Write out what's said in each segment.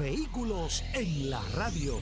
Vehículos en la radio.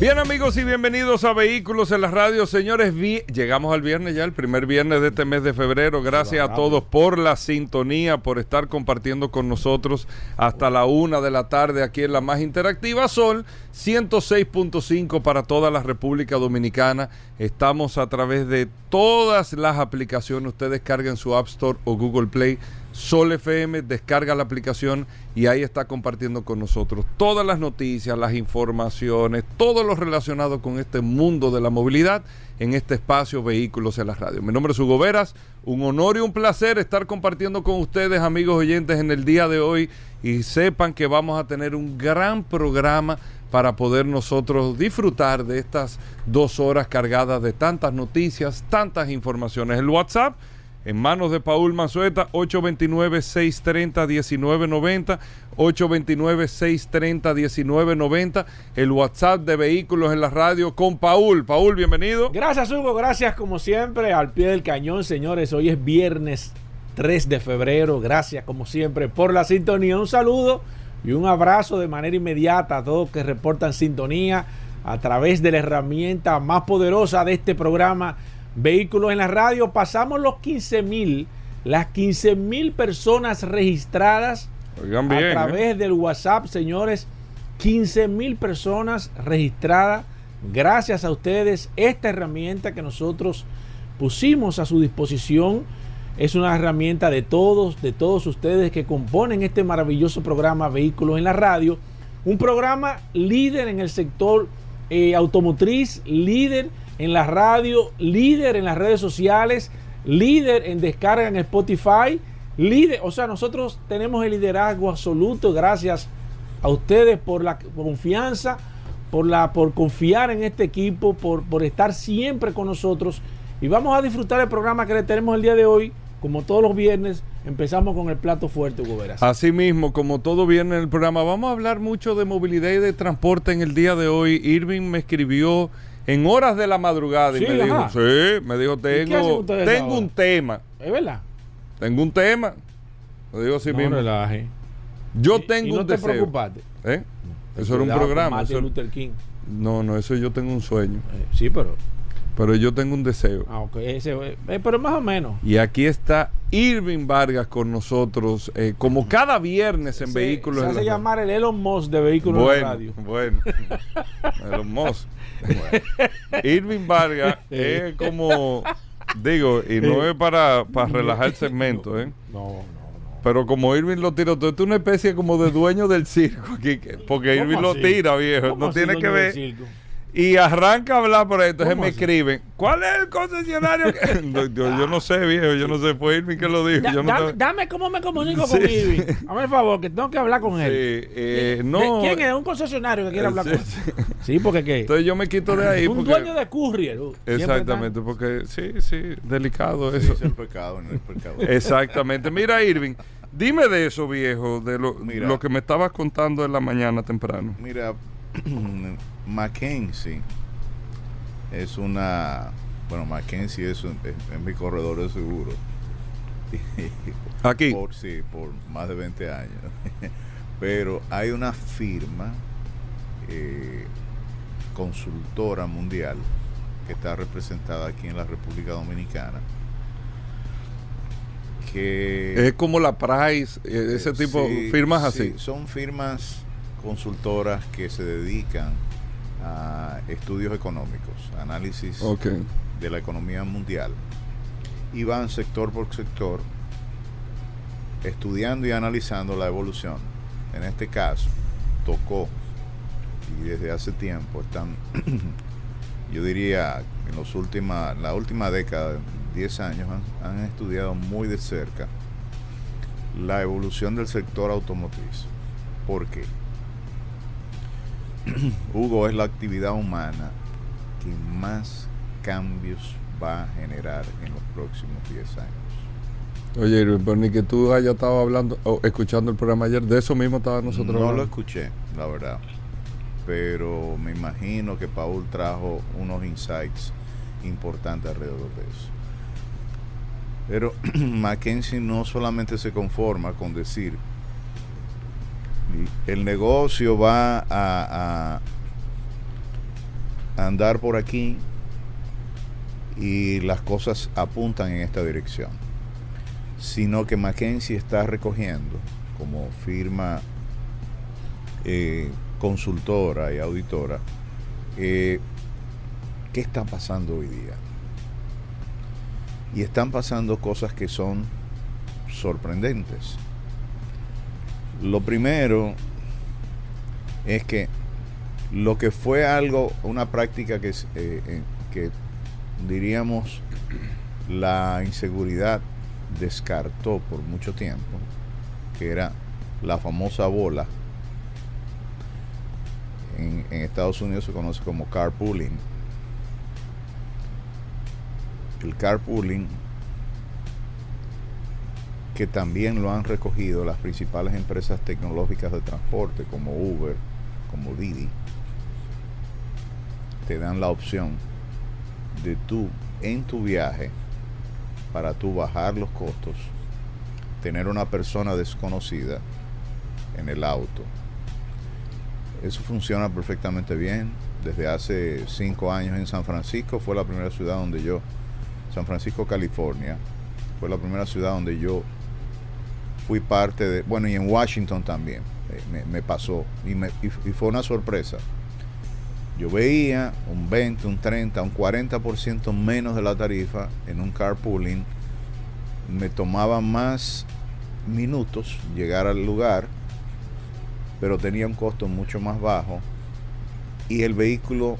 Bien amigos y bienvenidos a Vehículos en la Radio. Señores, llegamos al viernes ya, el primer viernes de este mes de febrero. Gracias a todos por la sintonía, por estar compartiendo con nosotros hasta la una de la tarde aquí en la más interactiva Sol 106.5 para toda la República Dominicana. Estamos a través de todas las aplicaciones. Ustedes carguen su App Store o Google Play Sol FM, descarga la aplicación y ahí está compartiendo con nosotros todas las noticias, las informaciones, todo lo relacionado con este mundo de la movilidad en este espacio Vehículos en la Radio. Mi nombre es Hugo Veras, un honor y un placer estar compartiendo con ustedes, amigos oyentes, en el día de hoy y sepan que vamos a tener un gran programa para poder nosotros disfrutar de estas dos horas cargadas de tantas noticias, tantas informaciones. El WhatsApp en manos de Paul Mazueta, 829-630-1990, 829-630-1990, el WhatsApp de Vehículos en la Radio con Paul. Paul, bienvenido. Gracias, Hugo, gracias como siempre, al pie del cañón, señores. Hoy es viernes 3 de febrero, gracias como siempre por la sintonía. Un saludo y un abrazo de manera inmediata a todos que reportan sintonía a través de la herramienta más poderosa de este programa vehículos en la radio. Pasamos los 15 mil, las 15 mil personas registradas a través ¿eh? del WhatsApp, señores. 15 mil personas registradas. Gracias a ustedes, esta herramienta que nosotros pusimos a su disposición es una herramienta de todos, de todos ustedes que componen este maravilloso programa Vehículos en la Radio. Un programa líder en el sector eh, automotriz, líder en la radio, líder en las redes sociales, líder en descarga en Spotify, líder, o sea, nosotros tenemos el liderazgo absoluto gracias a ustedes por la confianza, por, la, por confiar en este equipo, por, por estar siempre con nosotros. Y vamos a disfrutar el programa que le tenemos el día de hoy. Como todos los viernes, empezamos con el plato fuerte, Hugo Veras. Así mismo, como todo viernes en el programa, vamos a hablar mucho de movilidad y de transporte en el día de hoy. Irving me escribió en horas de la madrugada y me dijo, sí, me dijo, tengo, tengo un tema. ¿Es verdad? Tengo un tema. Lo digo así mismo. Relaje. Yo tengo y no un te deseo. preocupaste. ¿Eh? Eso era un programa. Martin Luther King. No, no, eso yo tengo un sueño. Eh, sí, pero pero yo tengo un deseo. Ah, ok. Ese, eh, pero más o menos. Y aquí está Irving Vargas con nosotros, eh, como cada viernes en Vehículos. Se hace llamar el Elon Musk de Vehículos bueno, en la Radio. Bueno, Elon Musk. Irving Vargas es como, digo, y no es para, para relajar el segmento, ¿eh? No, no. Pero como Irving lo tira, tú es una especie como de dueño del circo aquí, porque Irving lo tira, viejo. No tiene que ver y arranca a hablar por ahí. Entonces me escriben, ¿cuál es el concesionario? yo, no sé, viejo, yo no sé, fue Irving que lo dijo. dame, cómo me comunico con Irving. Hazme el favor, que tengo que hablar con él. Sí, eh, no, ¿Quién es? ¿Un concesionario que quiere hablar con él? Sí, porque ¿qué? Entonces yo me quito de ahí. Un dueño de courier. Uh, Exactamente, porque sí, sí, delicado eso. es el pecado, no es pecado. Exactamente. Mira, Irving. Dime de eso, viejo, de lo, lo que me estabas contando en la mañana temprano. Mira, Mackenzie es una. Bueno, Mackenzie es, mi corredor de seguro. Aquí. Por, sí, por más de 20 años. Pero hay una firma eh, consultora mundial que está representada aquí en la República Dominicana. Que es como la Price, eh, ese tipo de firmas así. son firmas consultoras que se dedican estudios económicos, análisis de la economía mundial, y van sector por sector estudiando y analizando la evolución. En este caso, tocó, y desde hace tiempo están, yo diría, en los última, la última década, 10 años, han, han estudiado muy de cerca la evolución del sector automotriz. ¿Por qué? Hugo es la actividad humana que más cambios va a generar en los próximos 10 años. Oye, pero ni que tú hayas estado hablando o escuchando el programa ayer, de eso mismo estaba nosotros No lo escuché, la verdad. Pero me imagino que Paul trajo unos insights importantes alrededor de eso. Pero Mackenzie no solamente se conforma con decir el negocio va a, andar por aquí y las cosas apuntan en esta dirección, sino que Mackenzie está recogiendo como firma eh, consultora y auditora eh, qué está pasando hoy día. Y están pasando cosas que son sorprendentes. Lo primero es que lo que fue algo, una práctica que, eh, eh, que diríamos la inseguridad descartó por mucho tiempo, que era la famosa bola, en, en Estados Unidos se conoce como carpooling. El carpooling que también lo han recogido las principales empresas tecnológicas de transporte como Uber, como Didi, te dan la opción de tú en tu viaje, para tú bajar los costos, tener una persona desconocida en el auto. Eso funciona perfectamente bien. Desde hace cinco años en San Francisco fue la primera ciudad donde yo, San Francisco, California, fue la primera ciudad donde yo fui parte de, bueno, y en Washington también eh, me, pasó, y, me, y, fue una sorpresa. Yo veía un 20, un 30, un 40% menos de la tarifa en un carpooling, me tomaba más minutos llegar al lugar, pero tenía un costo mucho más bajo y el vehículo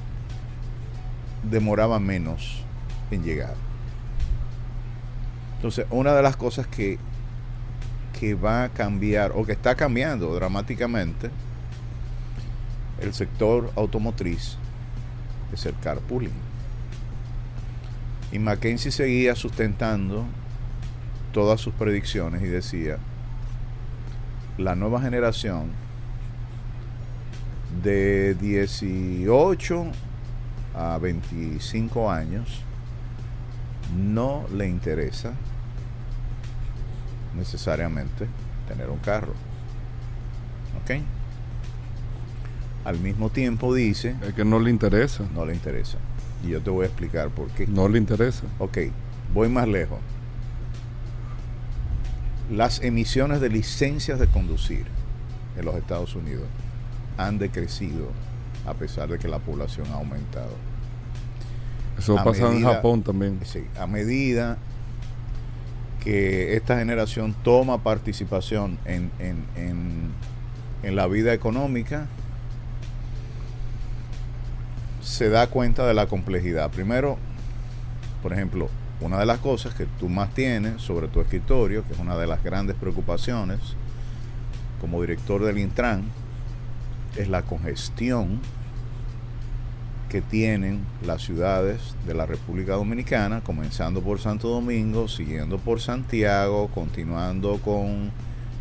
demoraba menos en llegar. Entonces, una de las cosas que va a cambiar o que está cambiando dramáticamente el sector automotriz es el carpooling. Y Mackenzie seguía sustentando todas sus predicciones y decía, la nueva generación de 18 a 25 años no le interesa necesariamente tener un carro. ¿Ok? Al mismo tiempo dice... Es que no le interesa. No le interesa. Y yo te voy a explicar por qué. No le interesa. Ok, voy más lejos. Las emisiones de licencias de conducir en los Estados Unidos han decrecido a pesar de que la población ha aumentado. Eso a pasa medida, en Japón también. Sí, a medida que esta generación toma participación en, en, en, en, la vida económica, se da cuenta de la complejidad. Primero, por ejemplo, una de las cosas que tú más tienes sobre tu escritorio, que es una de las grandes preocupaciones como director del Intran, es la congestión que tienen las ciudades de la República Dominicana, comenzando por Santo Domingo, siguiendo por Santiago, continuando con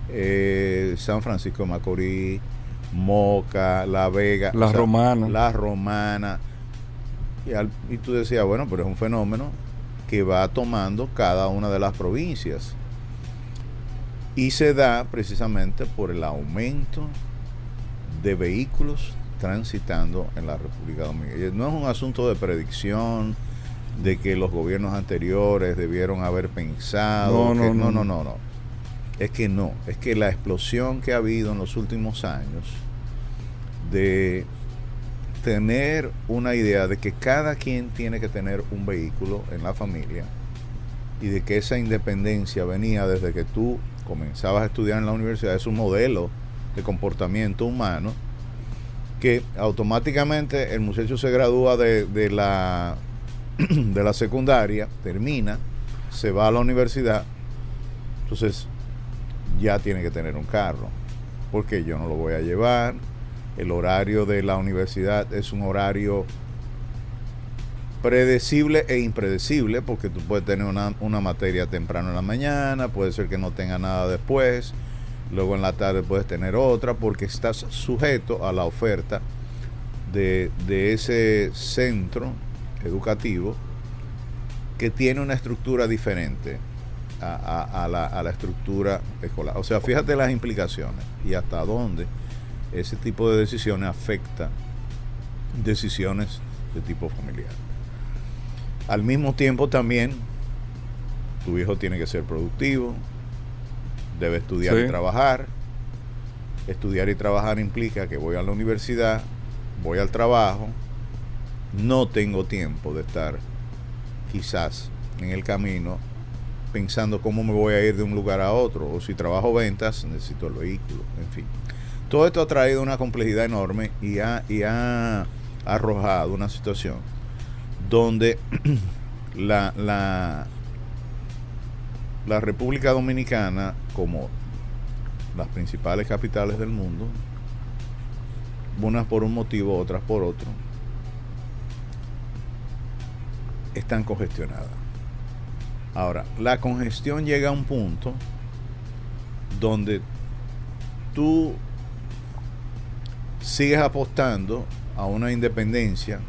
eh, San Francisco de Macorís, Moca, La Vega, La o sea, Romana. La Romana. Y, al, y, tú decías, bueno, pero es un fenómeno que va tomando cada una de las provincias. Y se da precisamente por el aumento de vehículos transitando en la República Dominicana. No es un asunto de predicción, de que los gobiernos anteriores debieron haber pensado. No, que, no, no, no, no. Es que no, es que la explosión que ha habido en los últimos años de tener una idea de que cada quien tiene que tener un vehículo en la familia y de que esa independencia venía desde que tú comenzabas a estudiar en la universidad, es un modelo de comportamiento humano que automáticamente el muchacho se gradúa de, de, la, de la secundaria, termina, se va a la universidad. Entonces, ya tiene que tener un carro, porque yo no lo voy a llevar. El horario de la universidad es un horario predecible e impredecible, porque tú puedes tener una, una materia temprano en la mañana, puede ser que no tenga nada después, luego en la tarde puedes tener otra, porque estás sujeto a la oferta de, de ese centro educativo que tiene una estructura diferente a, la, a la estructura escolar. O sea, fíjate las implicaciones y hasta dónde ese tipo de decisiones afecta decisiones de tipo familiar. Al mismo tiempo también, tu hijo tiene que ser productivo, debe estudiar Sí. y trabajar. Estudiar y trabajar implica que voy a la universidad, voy al trabajo, no tengo tiempo de estar quizás en el camino pensando cómo me voy a ir de un lugar a otro, o si trabajo ventas, necesito el vehículo, en fin. Todo esto ha traído una complejidad enorme y ha, y ha arrojado una situación donde la, la, la República Dominicana, como las principales capitales del mundo, unas por un motivo, otras por otro, están congestionadas. Ahora, la congestión llega a un punto donde tú sigues apostando a una independencia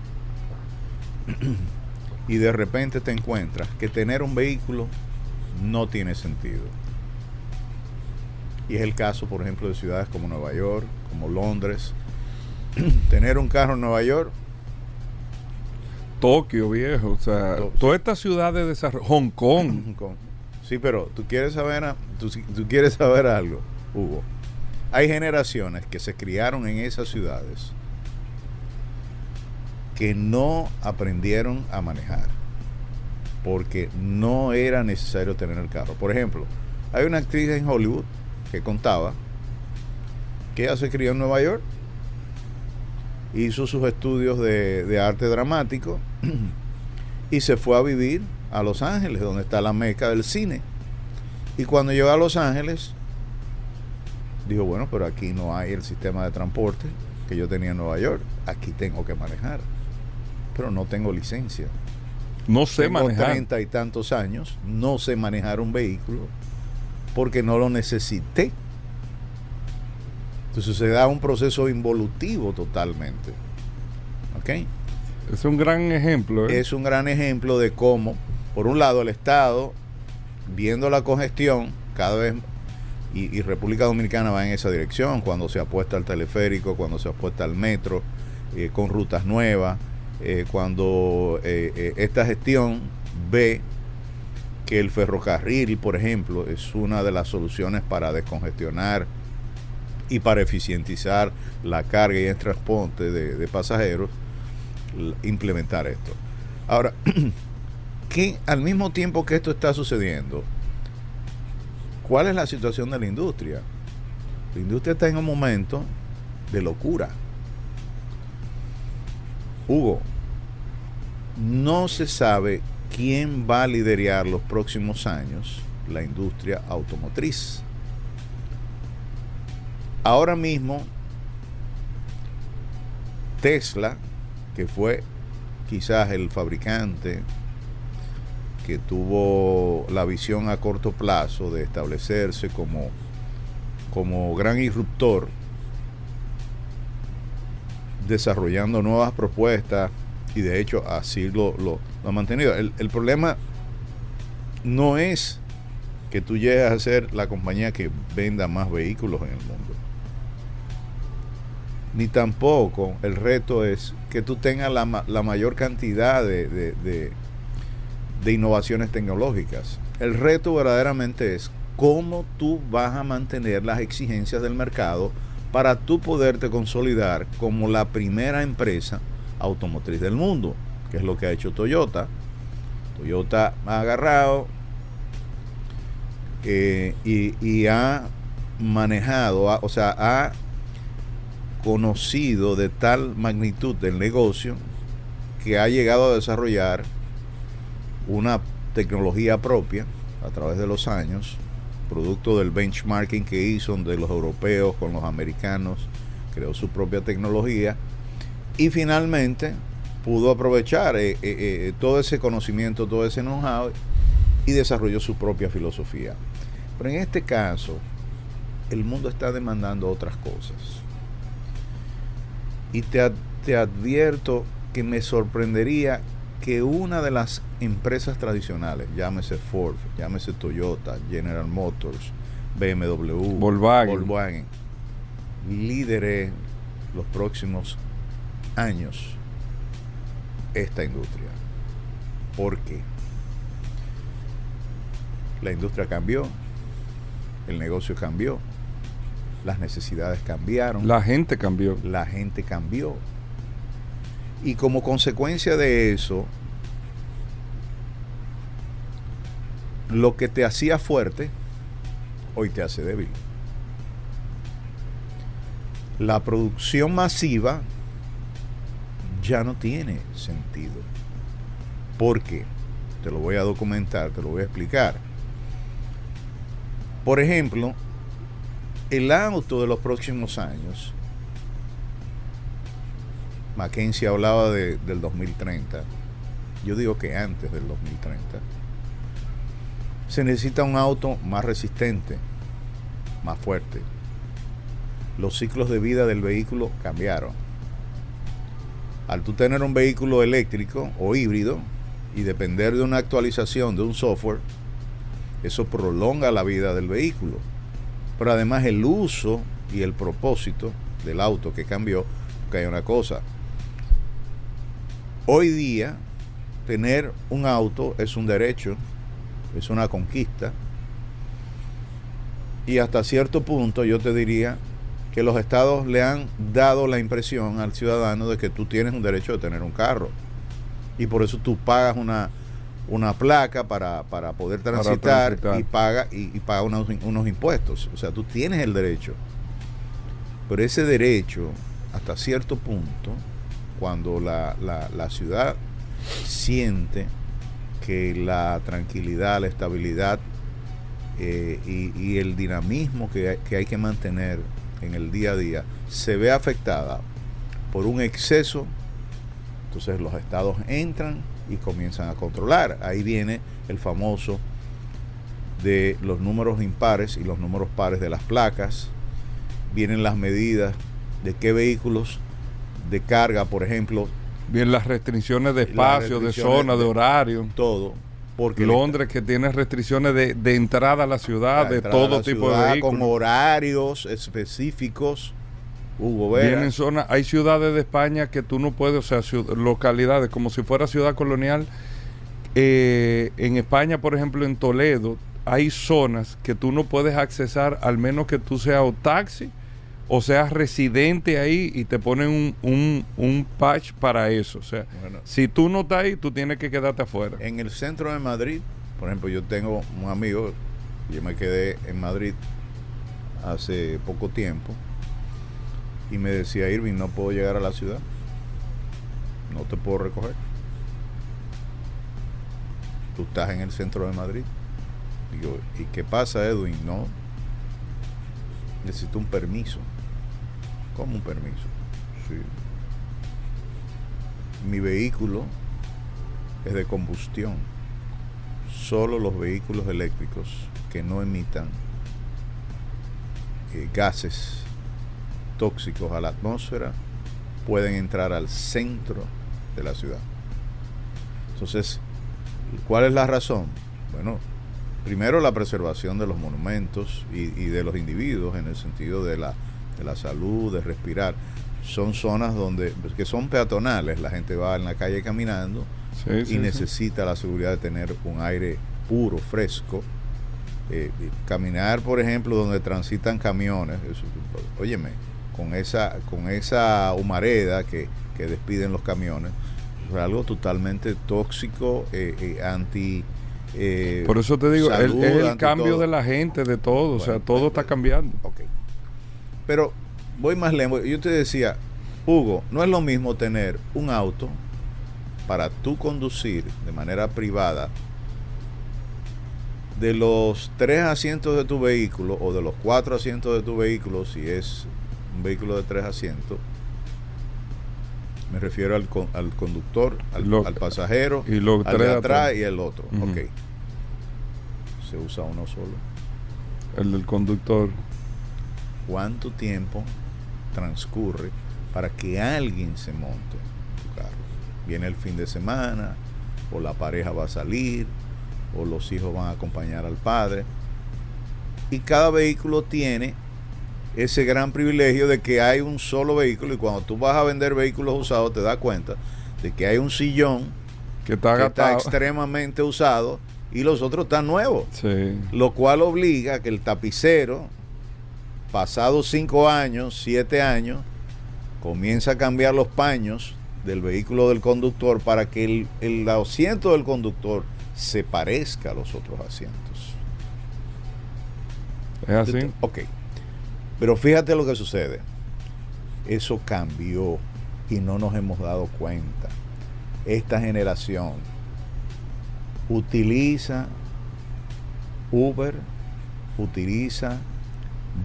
y de repente te encuentras que tener un vehículo no tiene sentido. Y es el caso, por ejemplo, de ciudades como Nueva York, como Londres. tener un carro en Nueva York Tokio, viejo. O sea, To- todas estas ciudades de desarrollo. Hong Kong. Con- Sí, pero tú quieres saber, a- tú, tú quieres saber algo, Hugo. Hay generaciones que se criaron en esas ciudades que no aprendieron a manejar porque no era necesario tener el carro. Por ejemplo, hay una actriz en Hollywood que contaba que ella se crió en Nueva York, hizo sus estudios de, de arte dramático y se fue a vivir a Los Ángeles, donde está la meca del cine. Y cuando llegó a Los Ángeles, dijo, bueno, pero aquí no hay el sistema de transporte que yo tenía en Nueva York. Aquí tengo que manejar. Pero no tengo licencia. No sé tengo manejar. treinta y tantos años, no sé manejar un vehículo porque no lo necesité. Entonces se da un proceso involutivo totalmente. ¿Ok? Es un gran ejemplo. ¿eh? es un gran ejemplo de cómo, por un lado, el Estado, viendo la congestión, cada vez, y, y República Dominicana va en esa dirección, cuando se apuesta al teleférico, cuando se apuesta al metro, eh, con rutas nuevas, eh, cuando esta gestión ve que el ferrocarril, por ejemplo, es una de las soluciones para descongestionar y para eficientizar la carga y el transporte de, pasajeros, implementar esto. Ahora, que al mismo tiempo que esto está sucediendo, ¿cuál es la situación de la industria? La industria está en un momento de locura. Hugo, no se sabe quién va a liderar los próximos años la industria automotriz. Ahora mismo, Tesla, que fue quizás el fabricante que tuvo la visión a corto plazo de establecerse como, como gran irruptor, desarrollando nuevas propuestas y de hecho así lo, lo- lo ha mantenido. El, el problema no es que tú llegues a ser la compañía que venda más vehículos en el mundo. Ni tampoco el reto es que tú tengas la, la mayor cantidad de- de- de innovaciones tecnológicas. El reto verdaderamente es cómo tú vas a mantener las exigencias del mercado para tú poderte consolidar como la primera empresa automotriz del mundo, que es lo que ha hecho Toyota. Toyota ha agarrado eh, y, ha manejado, o sea, ha conocido de tal magnitud del negocio que ha llegado a desarrollar una tecnología propia a través de los años producto del benchmarking que hizo de los europeos con los americanos, creó su propia tecnología y finalmente pudo aprovechar eh, eh, eh, todo ese conocimiento, todo ese know-how y desarrolló su propia filosofía. Pero en este caso, el mundo está demandando otras cosas. Y te, te advierto que me sorprendería que una de las empresas tradicionales, llámese Ford, llámese Toyota, General Motors, BMW, Volkswagen, Volkswagen lidere los próximos años esta industria. ¿Por qué? La industria cambió, el negocio cambió, las necesidades cambiaron, La gente cambió. la gente cambió. Y como consecuencia de eso, lo que te hacía fuerte, hoy te hace débil. La producción masiva ya no tiene sentido. ¿Por qué? Te lo voy a documentar, te lo voy a explicar. Por ejemplo, el auto de los próximos años, Mackenzie hablaba de- del 2030, yo digo que antes del 2030, se necesita un auto más resistente, más fuerte. Los ciclos de vida del vehículo cambiaron. Al tú tener un vehículo eléctrico o híbrido y depender de una actualización de un software, eso prolonga la vida del vehículo. Pero además el uso y el propósito del auto que cambió, porque hay una cosa. Hoy día, tener un auto es un derecho, es una conquista. Y hasta cierto punto yo te diría que los estados le han dado la impresión al ciudadano de que tú tienes un derecho de tener un carro. Y por eso tú pagas una, una placa para, para poder Para transitar, y paga y, y paga unos, unos impuestos. O sea, tú tienes el derecho. Pero ese derecho, hasta cierto punto, cuando la, la- la ciudad siente que la tranquilidad, la estabilidad eh, y, y el dinamismo que que hay que mantener en el día a día se ve afectada por un exceso, entonces los estados entran y comienzan a controlar. Ahí viene el famoso de los números impares y los números pares de las placas, vienen las medidas de qué vehículos de carga, por ejemplo, Bien, las restricciones de espacio, de zona, de de- horario. todo, porque Londres que tiene restricciones de, de entrada a la ciudad, de todo tipo ciudad de con vehículos. horarios específicos. Hugo Vera, hay ciudades de España que tú no puedes, o sea, localidades como si fuera ciudad colonial. Eh, en España, por ejemplo, en Toledo, hay zonas que tú no puedes accesar al menos que tú seas o taxi o seas residente ahí y te ponen un, un, un patch para eso. O sea, Bueno. si tú no estás ahí, tú tienes que quedarte afuera. En el centro de Madrid, por ejemplo, yo tengo un amigo, yo me quedé en Madrid hace poco tiempo y me decía, Irving, no puedo llegar a la ciudad, no te puedo recoger. Tú estás en el centro de Madrid. Digo, ¿y qué pasa, Edwin? No, necesito un permiso. ¿Cómo un permiso? Sí. Mi vehículo es de combustión. Solo los vehículos eléctricos que no emitan eh, gases tóxicos a la atmósfera pueden entrar al centro de la ciudad. Entonces, ¿cuál es la razón? Bueno, primero la preservación de los monumentos y de los individuos en el sentido de la, de la salud, de respirar. Son zonas donde que son peatonales, la gente va en la calle caminando Sí, y sí, sí. necesita la seguridad de tener un aire puro, fresco. Eh, caminar, por ejemplo, donde transitan camiones, eso, óyeme, con esa, con esa humareda que, que despiden los camiones, es algo totalmente tóxico, eh, eh, anti... eh, Por eso te digo, salud, es el cambio todo. de la gente, de todo. o sea, todo está cambiando. Pero voy más lejos. Yo te decía, Hugo, no es lo mismo tener un auto para tú conducir de manera privada de los tres asientos de tu vehículo o de los cuatro asientos de tu vehículo, si es un vehículo de tres asientos, me refiero al, al conductor, al, al pasajero, y los al tres de atrás. atrás y el otro. Ujú. Ok. Se usa uno solo. El del conductor. ¿Cuánto tiempo transcurre para que alguien se monte tu carro? Viene el fin de semana, o la pareja va a salir, o los hijos van a acompañar al padre. Y cada vehículo tiene ese gran privilegio de que hay un solo vehículo y cuando tú vas a vender vehículos usados te das cuenta de que hay un sillón Que está que está extremadamente usado y los otros están nuevos. Sí. Lo cual obliga a que el tapicero, pasados cinco años, siete años, comienza a cambiar los paños del vehículo del conductor para que el, el asiento del conductor se parezca a los otros asientos. Es así. Ok. Pero fíjate lo que sucede. Eso cambió y no nos hemos dado cuenta. Esta generación utiliza Uber, utiliza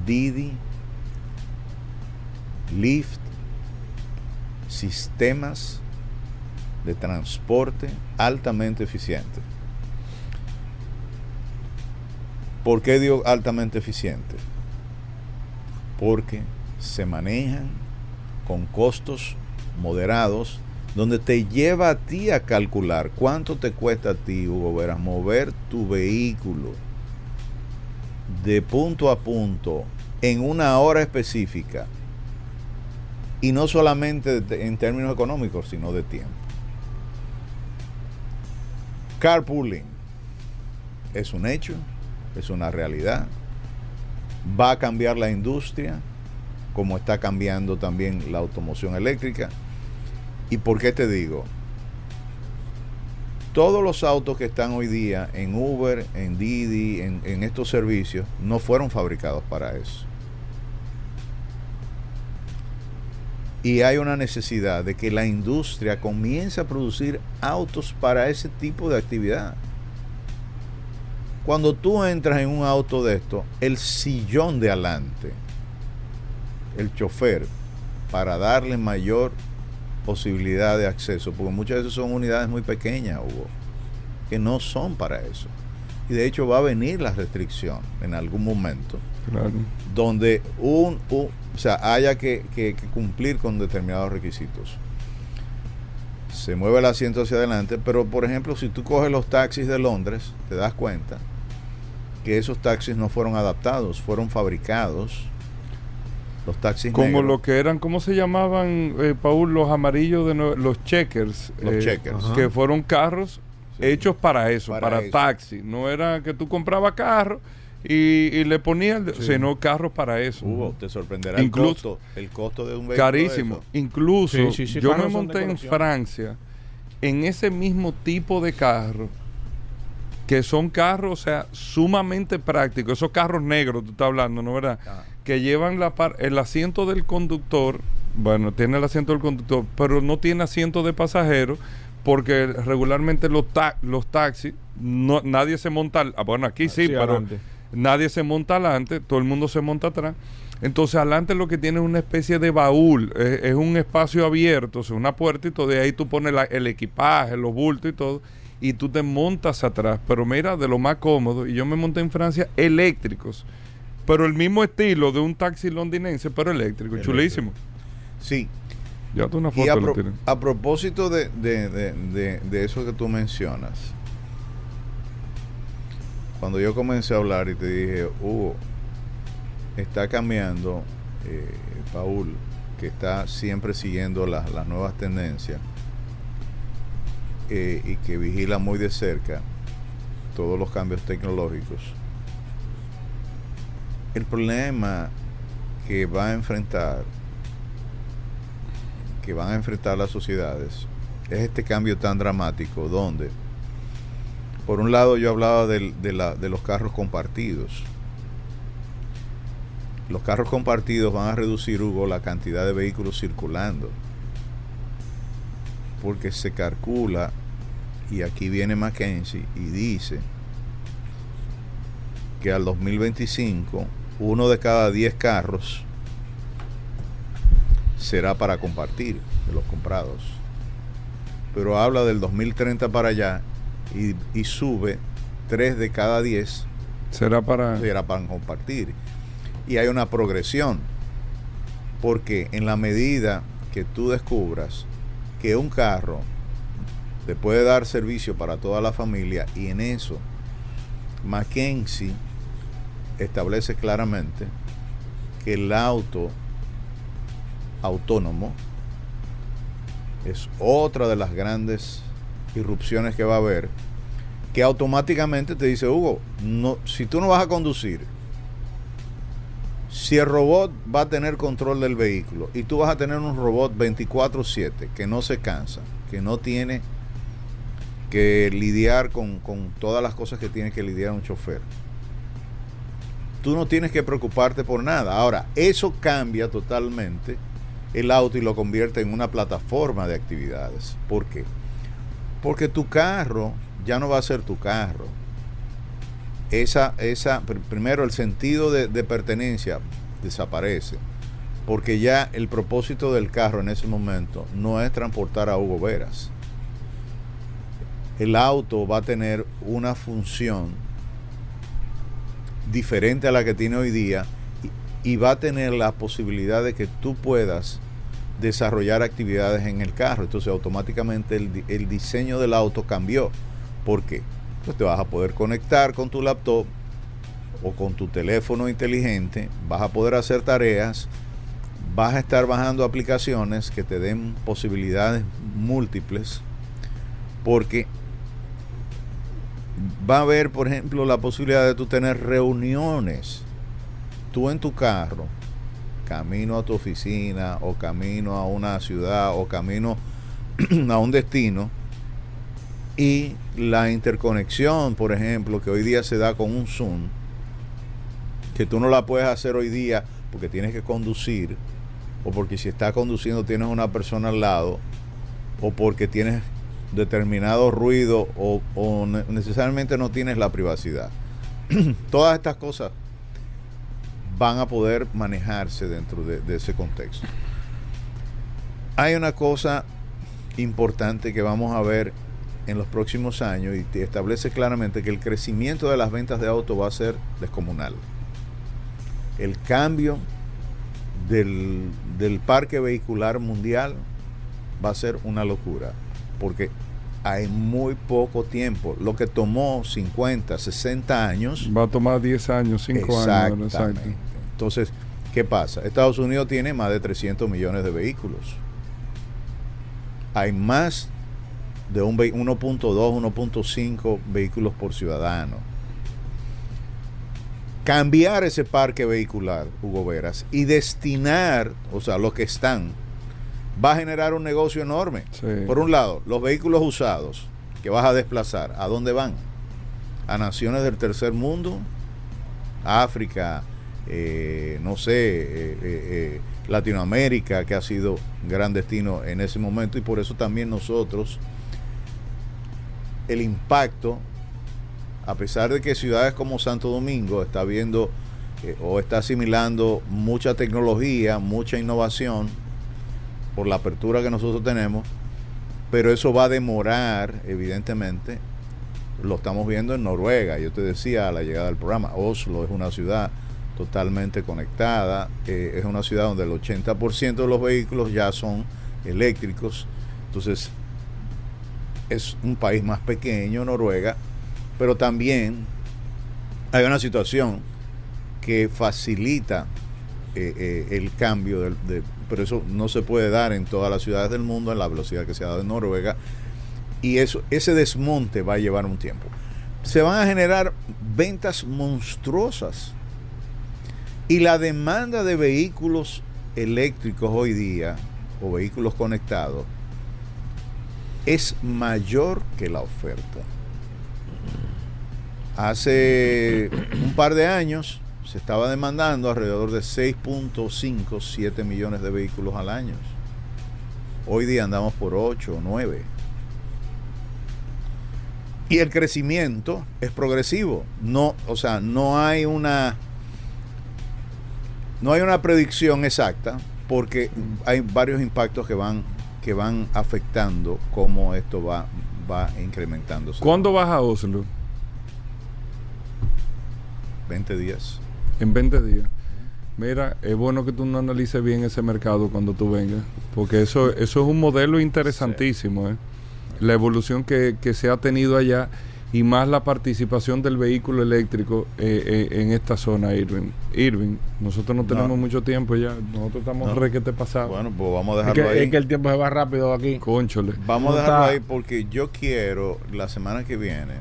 Didi, Lyft, sistemas de transporte altamente eficientes. ¿Por qué digo altamente eficiente? Porque se manejan con costos moderados, donde te lleva a ti a calcular cuánto te cuesta a ti, Hugo Veras, mover tu vehículo de punto a punto en una hora específica. Y no solamente en términos económicos, sino de tiempo. Carpooling es un hecho, es una realidad. Va a cambiar la industria, como está cambiando también la automoción eléctrica. ¿Y por qué te digo? Todos los autos que están hoy día en Uber, en Didi, en, estos servicios, no fueron fabricados para eso. Y hay una necesidad de que la industria comience a producir autos para ese tipo de actividad. Cuando tú entras en un auto de esto, el sillón de adelante, el chofer, para darle mayor posibilidad de acceso, porque muchas veces son unidades muy pequeñas, Hugo, que no son para eso. Y de hecho va a venir la restricción en algún momento, Claro. donde un, un- o sea, haya que, que- que cumplir con determinados requisitos. Se mueve el asiento hacia adelante, pero por ejemplo, si tú coges los taxis de Londres, te das cuenta que esos taxis no fueron adaptados, fueron fabricados. Los taxis Como negros, lo que eran, ¿cómo se llamaban, eh, Paul, los amarillos de los checkers? Los eh, checkers. Ajá. Que fueron carros Sí. hechos para eso, Para para, eso. taxi. No era que tú comprabas carro y, y le ponías, el- Sí. sino carros para eso. Hugo, te sorprenderá Incluso- el costo, el costo de un vehículo. Carísimo. Incluso Sí, sí, sí, yo me monté en. Francia en ese mismo tipo de carro que son carros, o sea, sumamente prácticos. Esos carros negros, tú estás hablando, ¿no verdad? Ah. Que llevan la par- el asiento del conductor, bueno, tiene el asiento del conductor, pero no tiene asiento de pasajero porque regularmente los, ta- los taxis, no, nadie se monta, al- ah, bueno, aquí sí, Sí, pero adelante. nadie se monta adelante, todo el mundo se monta atrás. Entonces, adelante lo que tiene es una especie de baúl, es, es un espacio abierto, o sea, una puerta y todo, de ahí tú pones la- el equipaje, los bultos y todo, y tú te montas atrás. Pero mira, de lo más cómodo, y yo me monté en Francia eléctricos, pero el mismo estilo de un taxi londinense, pero eléctrico, Eléctrico. chulísimo. Sí, Ya tú una y foto a, pro- tienes. a propósito de, de- de- de- de eso que tú mencionas, cuando yo comencé a hablar y te dije, Hugo, está cambiando, eh, Paul, que está siempre siguiendo las, las nuevas tendencias eh, y que vigila muy de cerca todos los cambios tecnológicos. El problema que va a enfrentar que van a enfrentar las sociedades es este cambio tan dramático donde por un lado yo hablaba de, la- de los carros compartidos. Los carros compartidos van a reducir Hugo la cantidad de vehículos circulando porque se calcula y aquí viene Mackenzie y dice que al 2025 uno de cada 10 carros será para compartir de los comprados. Pero habla del 2030 para allá y, y sube 3 de cada 10 será para... será para compartir. Y hay una progresión, porque en la medida que tú descubras que un carro te puede dar servicio para toda la familia y en eso Mackenzie establece claramente que el auto autónomo es otra de las grandes irrupciones que va a haber que automáticamente te dice Hugo no, si tú no vas a conducir si el robot va a tener control del vehículo y tú vas a tener un robot 24/7 que no se cansa que no tiene que lidiar con, con todas las cosas que tiene que lidiar un chofer tú no tienes que preocuparte por nada. Ahora, eso cambia totalmente el auto y lo convierte en una plataforma de actividades. ¿Por qué? Porque tu carro ya no va a ser tu carro. Esa, esa, primero el sentido de, de pertenencia desaparece. Porque ya el propósito del carro en ese momento no es transportar a Hugo Veras. El auto va a tener una función diferente a la que tiene hoy día y, va a tener la posibilidad de que tú puedas desarrollar actividades en el carro. Entonces automáticamente el, el diseño del auto cambió. ¿Por qué? Pues te vas a poder conectar con tu laptop o con tu teléfono inteligente, vas a poder hacer tareas, vas a estar bajando aplicaciones que te den posibilidades múltiples, porque va a haber, por ejemplo, la posibilidad de tú tener reuniones, tú en tu carro, camino a tu oficina o camino a una ciudad o camino a un destino, y la interconexión, por ejemplo, que hoy día se da con un Zoom, que tú no la puedes hacer hoy día porque tienes que conducir, o porque si estás conduciendo tienes una persona al lado, o porque tienes determinado ruido o, necesariamente no tienes la privacidad. Todas estas cosas van a poder manejarse dentro de, de, ese contexto. Hay una cosa importante que vamos a ver en los próximos años y te establece claramente que el crecimiento de las ventas de autos va a ser descomunal. El cambio del, del parque vehicular mundial va a ser una locura porque hay muy poco tiempo. Lo que tomó 50, 60 años. Va a tomar 10 años, 5 años. Exacto. Entonces, ¿qué pasa? Estados Unidos tiene más de 300 millones de vehículos. Hay más de 1.2, 1.5 vehículos por ciudadano. Cambiar ese parque vehicular, Hugo Veras, y destinar, o sea, los que están, va a generar un negocio enorme. Sí. Por un lado, los vehículos usados que vas a desplazar, ¿a dónde van? A naciones del tercer mundo, África, eh, no sé, eh, eh, Latinoamérica, que ha sido gran destino en ese momento, y por eso también nosotros, el impacto, a pesar de que ciudades como Santo Domingo está viendo o está asimilando mucha tecnología, mucha innovación, por la apertura que nosotros tenemos, pero eso va a demorar, evidentemente. Lo estamos viendo en Noruega. Yo te decía a la llegada del programa, Oslo es una ciudad totalmente conectada, eh, es una ciudad donde el 80% de los vehículos ya son eléctricos. Entonces, es un país más pequeño, Noruega, pero también hay una situación que facilita eh, eh, el cambio de, de, pero eso no se puede dar en todas las ciudades del mundo en la velocidad que se ha dado en Noruega. Y eso, ese desmonte va a llevar un tiempo. Se van a generar ventas monstruosas. Y la demanda de vehículos eléctricos hoy día, o vehículos conectados, es mayor que la oferta. Hace un par de años, se estaba demandando alrededor de 6.5, 7 millones de vehículos al año. Hoy día andamos por 8 o 9. Y el crecimiento es progresivo. No, o sea, no hay una no hay una predicción exacta porque hay varios impactos que van que van afectando cómo esto va va incrementándose. ¿Cuándo vas a Oslo? 20 días. En 20 días. Mira, es bueno que tú no analices bien ese mercado cuando tú vengas, porque eso, eso es un modelo interesantísimo, ¿eh? la evolución que, que se ha tenido allá y más la participación del vehículo eléctrico eh, eh, en esta zona, Irving. Irving, nosotros no tenemos No. mucho tiempo ya, nosotros estamos No. requete pasados. Bueno, pues vamos a Es dejarlo que, ahí. es que el tiempo se va rápido aquí. Conchole. Vamos a dejarlo está- ahí porque yo quiero la semana que viene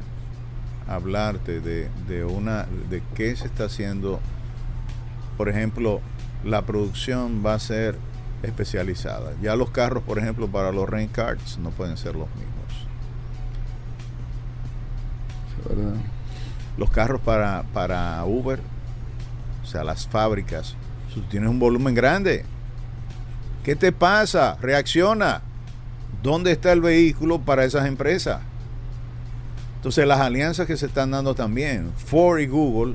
hablarte de, de una de qué se está haciendo. Por ejemplo, la producción va a ser especializada. Ya los carros, por ejemplo, para los rent cards no pueden ser los mismos. ¿verdad? Los carros para, para Uber, o sea, las fábricas, tú tienes un volumen grande, ¿qué te pasa? Reacciona. ¿Dónde está el vehículo para esas empresas? Entonces, las alianzas que se están dando también, Ford y Google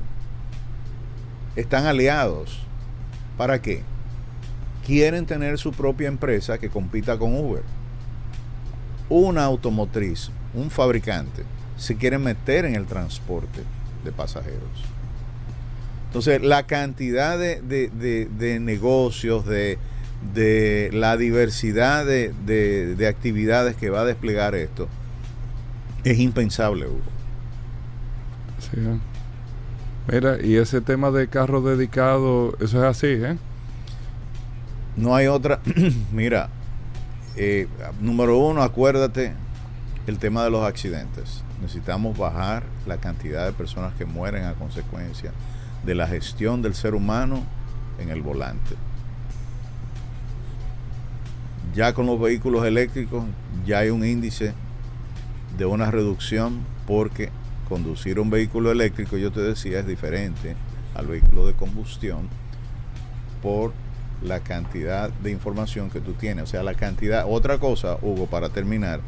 están aliados. ¿Para qué? Quieren tener su propia empresa que compita con Uber. Una automotriz, un fabricante, se quiere meter en el transporte de pasajeros. Entonces, la cantidad de, de- de- de negocios, de, la diversidad de actividades que va a desplegar esto, es impensable, Hugo. Sí, ¿eh? Mira, y ese tema de carros dedicados, eso es así, ¿eh? No hay otra. Mira, eh, número uno, acuérdate el tema de los accidentes. Necesitamos bajar la cantidad de personas que mueren a consecuencia de la gestión del ser humano en el volante. Ya con los vehículos eléctricos ya hay un índice de una reducción porque conducir un vehículo eléctrico, yo te decía, es diferente al vehículo de combustión por la cantidad de información que tú tienes. O sea, la cantidad. Otra cosa, Hugo, para terminar,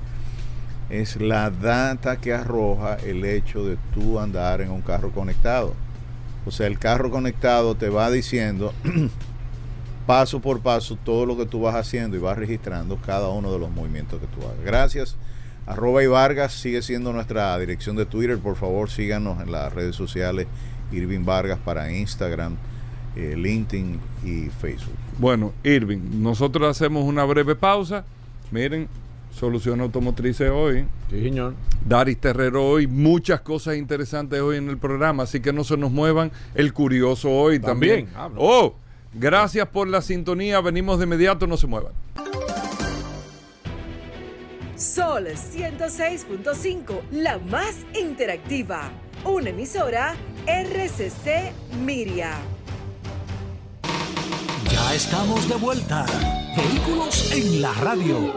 es la data que arroja el hecho de tú andar en un carro conectado. O sea, el carro conectado te va diciendo paso por paso todo lo que tú vas haciendo y vas registrando cada uno de los movimientos que tú hagas. Gracias. Arroba y Vargas sigue siendo nuestra dirección de Twitter. Por favor, síganos en las redes sociales. Irving Vargas para Instagram, eh, LinkedIn y Facebook. Bueno, Irving, nosotros hacemos una breve pausa. Miren, Solución Automotrices hoy. Sí, señor. Daris Terrero hoy, muchas cosas interesantes hoy en el programa, así que no se nos muevan. El curioso hoy también. Oh, gracias por la sintonía, venimos de inmediato, no se muevan. Sol 106.5, la más interactiva. Una emisora RCC Miria. Ya estamos de vuelta. Vehículos en la radio.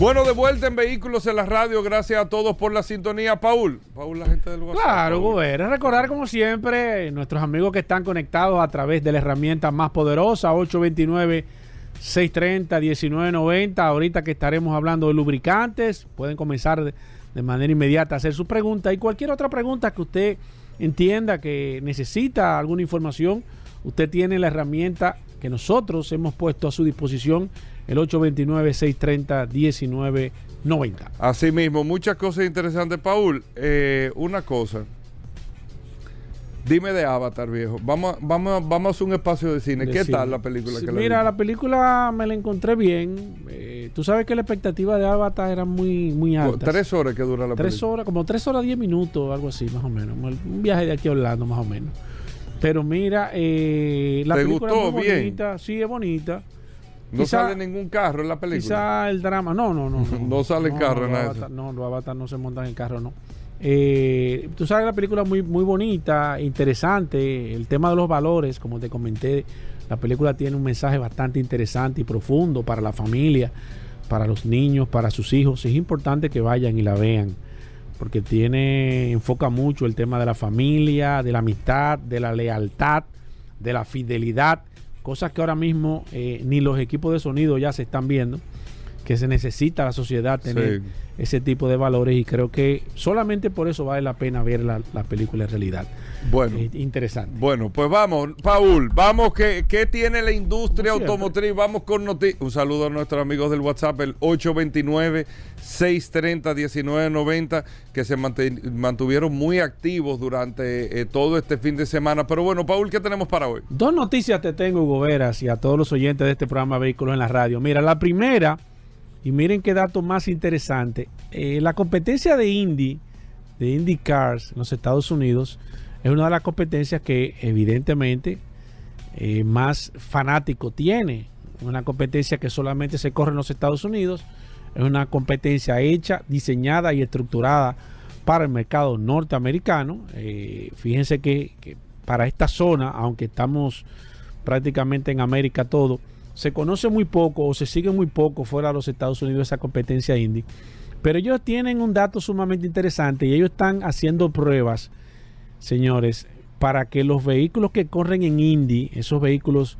Bueno, de vuelta en Vehículos en la Radio, gracias a todos por la sintonía. Paul, Paul, la gente del WhatsApp. Claro. Gobera. Recordar, como siempre, nuestros amigos que están conectados a través de la herramienta más poderosa, 829-630-1990. Ahorita que estaremos hablando de lubricantes, pueden comenzar de, manera inmediata a hacer su pregunta y cualquier otra pregunta que usted entienda que necesita alguna información, usted tiene la herramienta que nosotros hemos puesto a su disposición, el 829-630-1990. Así mismo, muchas cosas interesantes. Paul, eh, una cosa. Dime de Avatar, viejo. Vamos, a- vamos, vamos a hacer un espacio de cine. de ¿Qué cine. tal la película Sí, que Mira, la la película me la encontré bien. Eh, tú sabes que la expectativa de Avatar era muy, muy alta. Tres horas que dura la Tres película. horas, como tres horas diez minutos, algo así, más o menos. Un viaje de aquí a Orlando, más o menos. Pero mira, eh, la ¿Te película gustó? es muy Bien. bonita. Sí, es bonita. No quizá- sale ningún carro en la película. Quizá el drama. No, no, no. No, No sale en carro, nada de Avatar- eso. No, los Avatar no se montan en carro, no. Eh, tú sabes la película muy, muy bonita, interesante. El tema de los valores, como te comenté, la película tiene un mensaje bastante interesante y profundo para la familia, para los niños, para sus hijos. Es importante que vayan y la vean, porque tiene, enfoca mucho el tema de la familia, de la amistad, de la lealtad, de la fidelidad, cosas que ahora mismo eh, ni los equipos de sonido ya se están viendo que se necesita la sociedad tener Sí. ese tipo de valores y creo que solamente por eso vale la pena ver la, la película en realidad. Bueno. Eh, interesante. Bueno, pues vamos, Paul, vamos, ¿qué, qué tiene la industria automotriz? Vamos con noticias. Un saludo a nuestros amigos del WhatsApp, el 829-630-1990, que se mantuvieron muy activos durante eh, todo este fin de semana. Pero bueno, Paul, ¿qué tenemos para hoy? Dos noticias te tengo, Hugo Veras, y a todos los oyentes de este programa Vehículos en la Radio. Mira, la primera, y miren qué dato más interesante, eh, la competencia de Indy, de Indy Cars en los Estados Unidos, es una de las competencias que evidentemente eh, más fanático tiene. Una competencia que solamente se corre en los Estados Unidos. Es una competencia hecha, diseñada y estructurada para el mercado norteamericano. Eh, fíjense que, que para esta zona, aunque estamos prácticamente en América todo, se conoce muy poco o se sigue muy poco fuera de los Estados Unidos esa competencia indie. Pero ellos tienen un dato sumamente interesante y ellos están haciendo pruebas, señores, para que los vehículos que corren en Indy, esos vehículos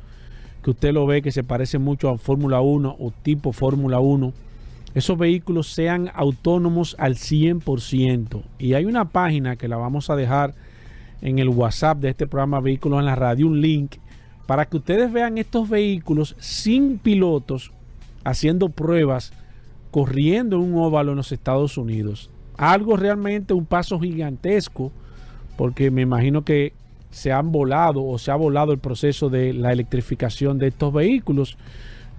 que usted lo ve que se parecen mucho a Fórmula 1 o tipo Fórmula 1, esos vehículos sean autónomos al 100%. Y hay una página que la vamos a dejar en el WhatsApp de este programa Vehículos en la Radio, un link para que ustedes vean estos vehículos sin pilotos haciendo pruebas, corriendo en un óvalo en los Estados Unidos. Algo realmente un paso gigantesco, porque me imagino que se han volado o se ha volado el proceso de la electrificación de estos vehículos,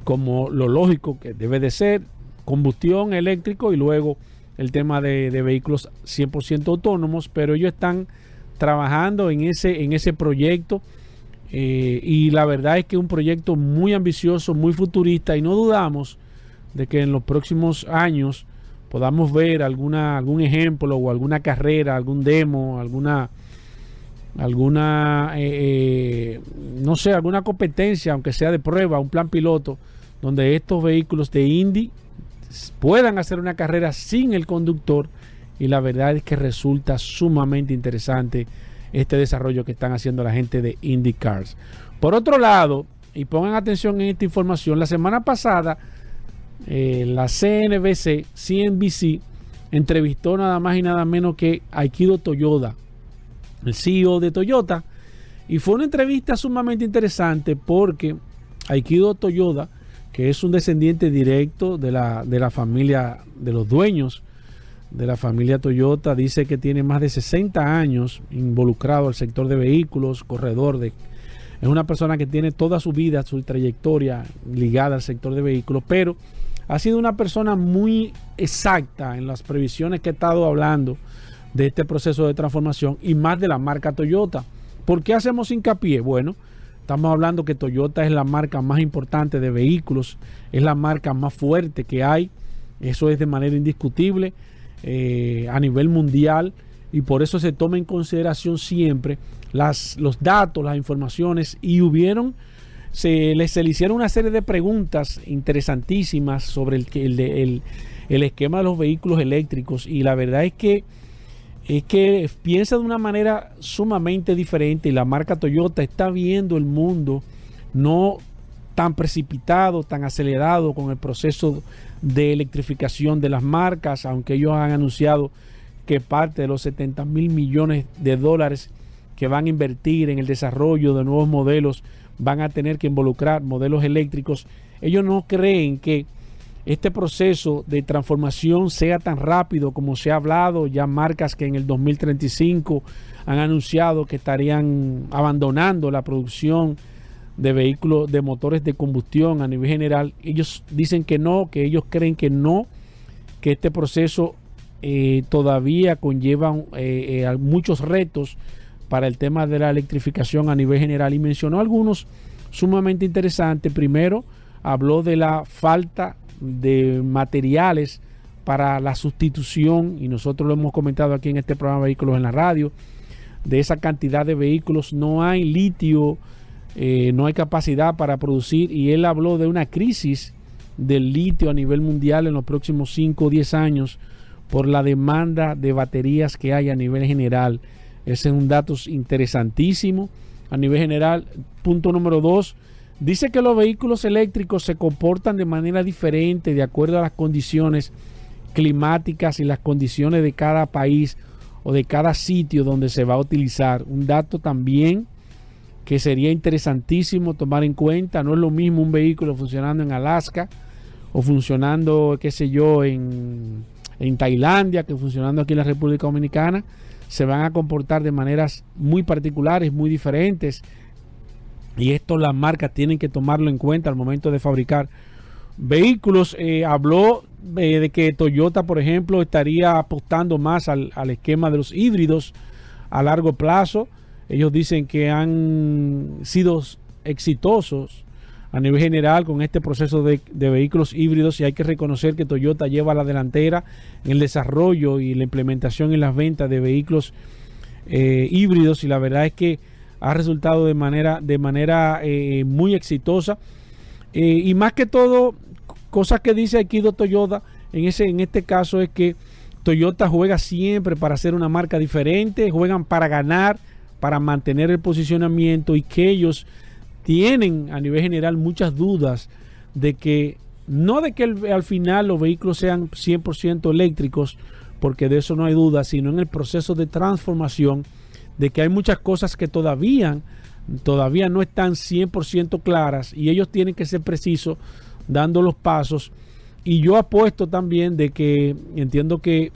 como lo lógico que debe de ser, combustión eléctrico y luego el tema de, vehículos 100% autónomos, pero ellos están trabajando en ese, en ese proyecto eh, y la verdad es que es un proyecto muy ambicioso, muy futurista y no dudamos de que en los próximos años podamos ver alguna, algún ejemplo o alguna carrera, algún demo, alguna alguna eh, eh, no sé, alguna competencia, aunque sea de prueba, un plan piloto, donde estos vehículos de Indy puedan hacer una carrera sin el conductor y la verdad es que resulta sumamente interesante este desarrollo que están haciendo la gente de IndyCars. Por otro lado, y pongan atención en esta información, la semana pasada eh, la CNBC, CNBC, entrevistó nada más y nada menos que Aikido Toyoda, el CEO de Toyota, y fue una entrevista sumamente interesante porque Aikido Toyoda, que es un descendiente directo de la, de la familia de los dueños de la familia Toyota, dice que tiene más de 60 años involucrado al sector de vehículos, corredor de... Es una persona que tiene toda su vida, su trayectoria ligada al sector de vehículos, pero ha sido una persona muy exacta en las previsiones que he estado hablando de este proceso de transformación y más de la marca Toyota. ¿Por qué hacemos hincapié? Bueno, estamos hablando que Toyota es la marca más importante de vehículos, es la marca más fuerte que hay, eso es de manera indiscutible eh, a nivel mundial y por eso se toma en consideración siempre las, los datos, las informaciones y hubieron, se, les, le hicieron una serie de preguntas interesantísimas sobre el, el, el, el esquema de los vehículos eléctricos y la verdad es que es que piensa de una manera sumamente diferente y la marca Toyota está viendo el mundo no tan precipitado, tan acelerado con el proceso de electrificación de las marcas, aunque ellos han anunciado que parte de los 70 mil millones de dólares que van a invertir en el desarrollo de nuevos modelos van a tener que involucrar modelos eléctricos. Ellos no creen que este proceso de transformación sea tan rápido como se ha hablado. Ya marcas que en el 2035 han anunciado que estarían abandonando la producción de vehículos de motores de combustión a nivel general. Ellos dicen que no, que ellos creen que no, que este proceso eh, todavía conlleva eh, eh, muchos retos para el tema de la electrificación a nivel general y mencionó algunos sumamente interesantes. Primero, habló de la falta de materiales para la sustitución, y nosotros lo hemos comentado aquí en este programa Vehículos en la Radio, de esa cantidad de vehículos. No hay litio, eh, no hay capacidad para producir, y él habló de una crisis del litio a nivel mundial en los próximos 5 o 10 años por la demanda de baterías que hay a nivel general. Ese es un dato interesantísimo a nivel general. Punto número dos, Dice que los vehículos eléctricos se comportan de manera diferente de acuerdo a las condiciones climáticas y las condiciones de cada país o de cada sitio donde se va a utilizar. Un dato también que sería interesantísimo tomar en cuenta, no es lo mismo un vehículo funcionando en Alaska o funcionando, qué sé yo, en, en Tailandia que funcionando aquí en la República Dominicana. Se van a comportar de maneras muy particulares, muy diferentes y esto las marcas tienen que tomarlo en cuenta al momento de fabricar vehículos. Eh, habló eh, de que Toyota, por ejemplo, estaría apostando más al, esquema de los híbridos a largo plazo. Ellos dicen que han sido exitosos a nivel general con este proceso de, vehículos híbridos y hay que reconocer que Toyota lleva la delantera en el desarrollo y la implementación en las ventas de vehículos eh, híbridos y la verdad es que ha resultado de manera, de manera eh, muy exitosa. Eh, y más que todo, cosas que dice Aikido Toyota en, ese, en este caso es que Toyota juega siempre para hacer una marca diferente, juegan para ganar, para mantener el posicionamiento y que ellos tienen a nivel general muchas dudas de que no de que al final los vehículos sean 100% eléctricos, porque de eso no hay duda, sino en el proceso de transformación de que hay muchas cosas que todavía, todavía no están 100% claras y ellos tienen que ser precisos dando los pasos. Y yo apuesto también de que entiendo que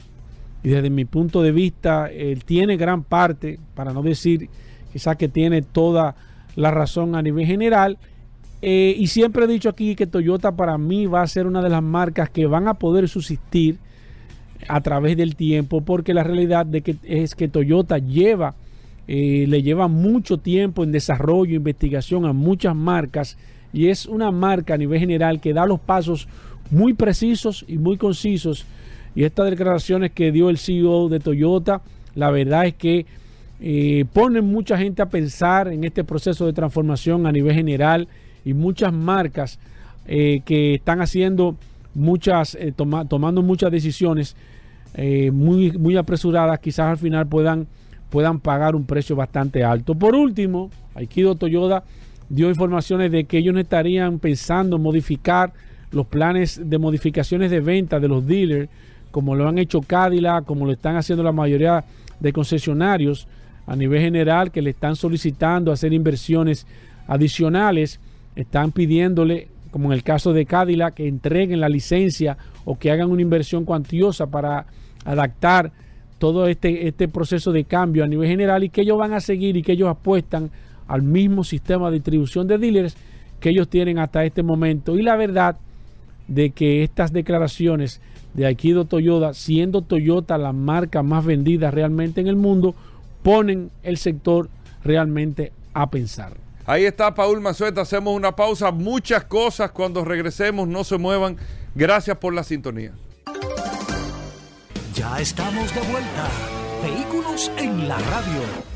desde mi punto de vista él tiene gran parte, para no decir quizás que tiene toda la razón a nivel general. Eh, y siempre he dicho aquí que Toyota para mí va a ser una de las marcas que van a poder subsistir a través del tiempo, porque la realidad de que es que Toyota lleva eh, le lleva mucho tiempo en desarrollo, investigación a muchas marcas y es una marca a nivel general que da los pasos muy precisos y muy concisos. Y estas declaraciones que dio el CEO de Toyota, la verdad es que eh, ponen mucha gente a pensar en este proceso de transformación a nivel general y muchas marcas eh, que están haciendo muchas, tomando muchas decisiones muy, muy apresuradas, quizás al final puedan puedan pagar un precio bastante alto. Por último, Aikido Toyota dio informaciones de que ellos no estarían pensando en modificar los planes de modificaciones de venta de los dealers, como lo han hecho Cadillac, como lo están haciendo la mayoría de concesionarios a nivel general, que le están solicitando hacer inversiones adicionales, están pidiéndole, como en el caso de Cadillac, que entreguen la licencia o que hagan una inversión cuantiosa para adaptar todo este, este proceso de cambio a nivel general y que ellos van a seguir y que ellos apuestan al mismo sistema de distribución de dealers que ellos tienen hasta este momento. Y la verdad de que estas declaraciones de Aikido Toyota, siendo Toyota la marca más vendida realmente en el mundo, ponen el sector realmente a pensar. Ahí está Paul Mazueta, hacemos una pausa, muchas cosas cuando regresemos, no se muevan. Gracias por la sintonía. Ya estamos de vuelta. Vehículos en la radio.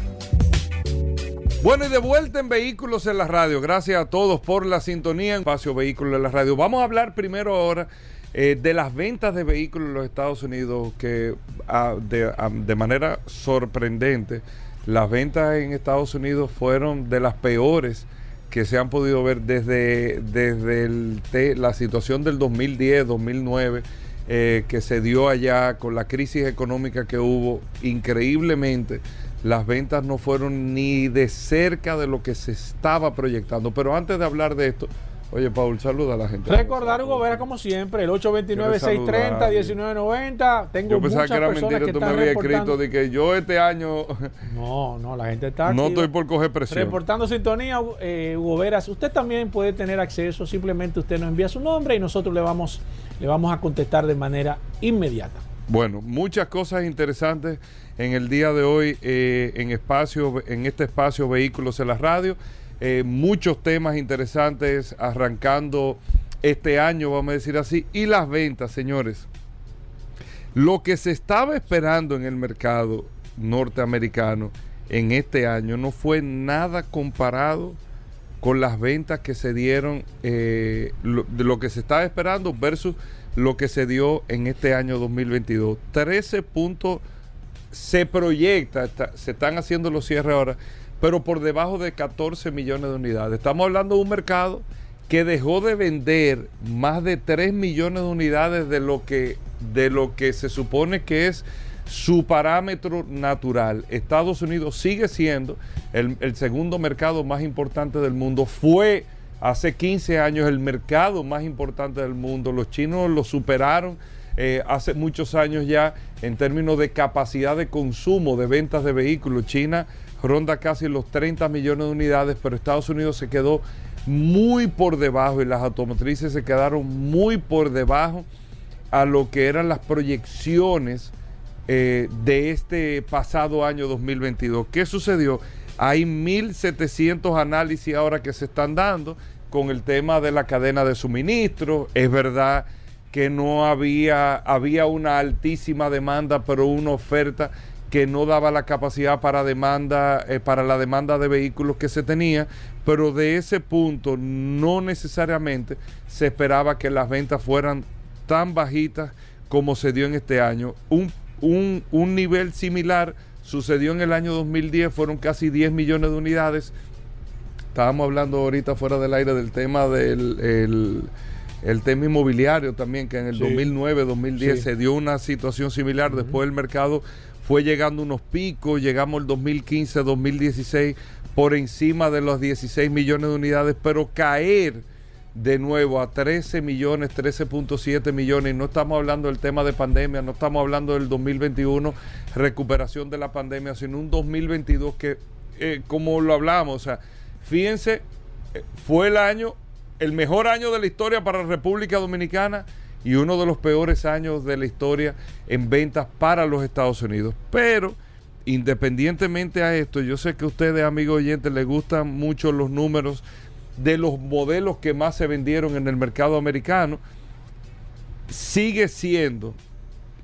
Bueno, y de vuelta en Vehículos en la radio. Gracias a todos por la sintonía en Espacio Vehículos en la radio. Vamos a hablar primero ahora eh, de las ventas de vehículos en los Estados Unidos que ah, ah, de, manera sorprendente las ventas en Estados Unidos fueron de las peores que se han podido ver desde, desde la situación del 2010, 2009 eh, que se dio allá con la crisis económica que hubo, increíblemente las ventas no fueron ni de cerca de lo que se estaba proyectando. Pero antes de hablar de esto, Oye, Paul, saluda a la gente. Recordar, Hugo Vera, como siempre, el 829-630-1990. Tengo Yo pensaba que era mentira, que tú me habías escrito de que yo este año. No, no, la gente está. No estoy por coger presión. Reportando sintonía, eh, Hugo Veras. Usted también puede tener acceso, simplemente usted nos envía su nombre y nosotros le vamos, le vamos a contestar de manera inmediata. Bueno, muchas cosas interesantes en el día de hoy eh, en espacio, en este espacio Vehículos en la Radio. Eh, muchos temas interesantes arrancando este año, vamos a decir así, y las ventas, señores. Lo que se estaba esperando en el mercado norteamericano en este año no fue nada comparado con las ventas que se dieron, eh, de lo que se estaba esperando versus lo que se dio en este año 2022. 13 puntos se proyecta, se están haciendo los cierres ahora, pero por debajo de 14 millones de unidades. Estamos hablando de un mercado que dejó de vender más de 3 millones de unidades de lo que, de lo que se supone que es su parámetro natural. Estados Unidos sigue siendo el, el, segundo mercado más importante del mundo. Fue hace 15 años el mercado más importante del mundo. Los chinos lo superaron eh, hace muchos años ya en términos de capacidad de consumo de ventas de vehículos. China ronda casi los 30 millones de unidades, pero Estados Unidos se quedó muy por debajo y las automotrices se quedaron muy por debajo a lo que eran las proyecciones eh, de este pasado año 2022. ¿Qué sucedió? Hay 1.700 análisis ahora que se están dando con el tema de la cadena de suministro. Es verdad que no había, había una altísima demanda, pero una oferta que no daba la capacidad para demanda, eh, para la demanda de vehículos que se tenía, pero de ese punto no necesariamente se esperaba que las ventas fueran tan bajitas como se dio en este año. Un, un, un nivel similar sucedió en el año 2010, fueron casi 10 millones de unidades. Estábamos hablando ahorita fuera del aire del tema del el, el tema inmobiliario también, que en el Sí. 2009, 2010 Sí. se dio una situación similar. Después el mercado fue llegando unos picos, llegamos el 2015, 2016 por encima de los 16 millones de unidades, pero caer de nuevo a 13 millones, 13.7 millones, y no estamos hablando del tema de pandemia, no estamos hablando del 2021, recuperación de la pandemia, sino un 2022 que, eh, como lo hablamos, o sea, fíjense, eh, fue el año, el mejor año de la historia para la República Dominicana y uno de los peores años de la historia en ventas para los Estados Unidos. Pero, independientemente a esto, yo sé que a ustedes, amigos oyentes, les gustan mucho los números de los modelos que más se vendieron en el mercado americano. Sigue siendo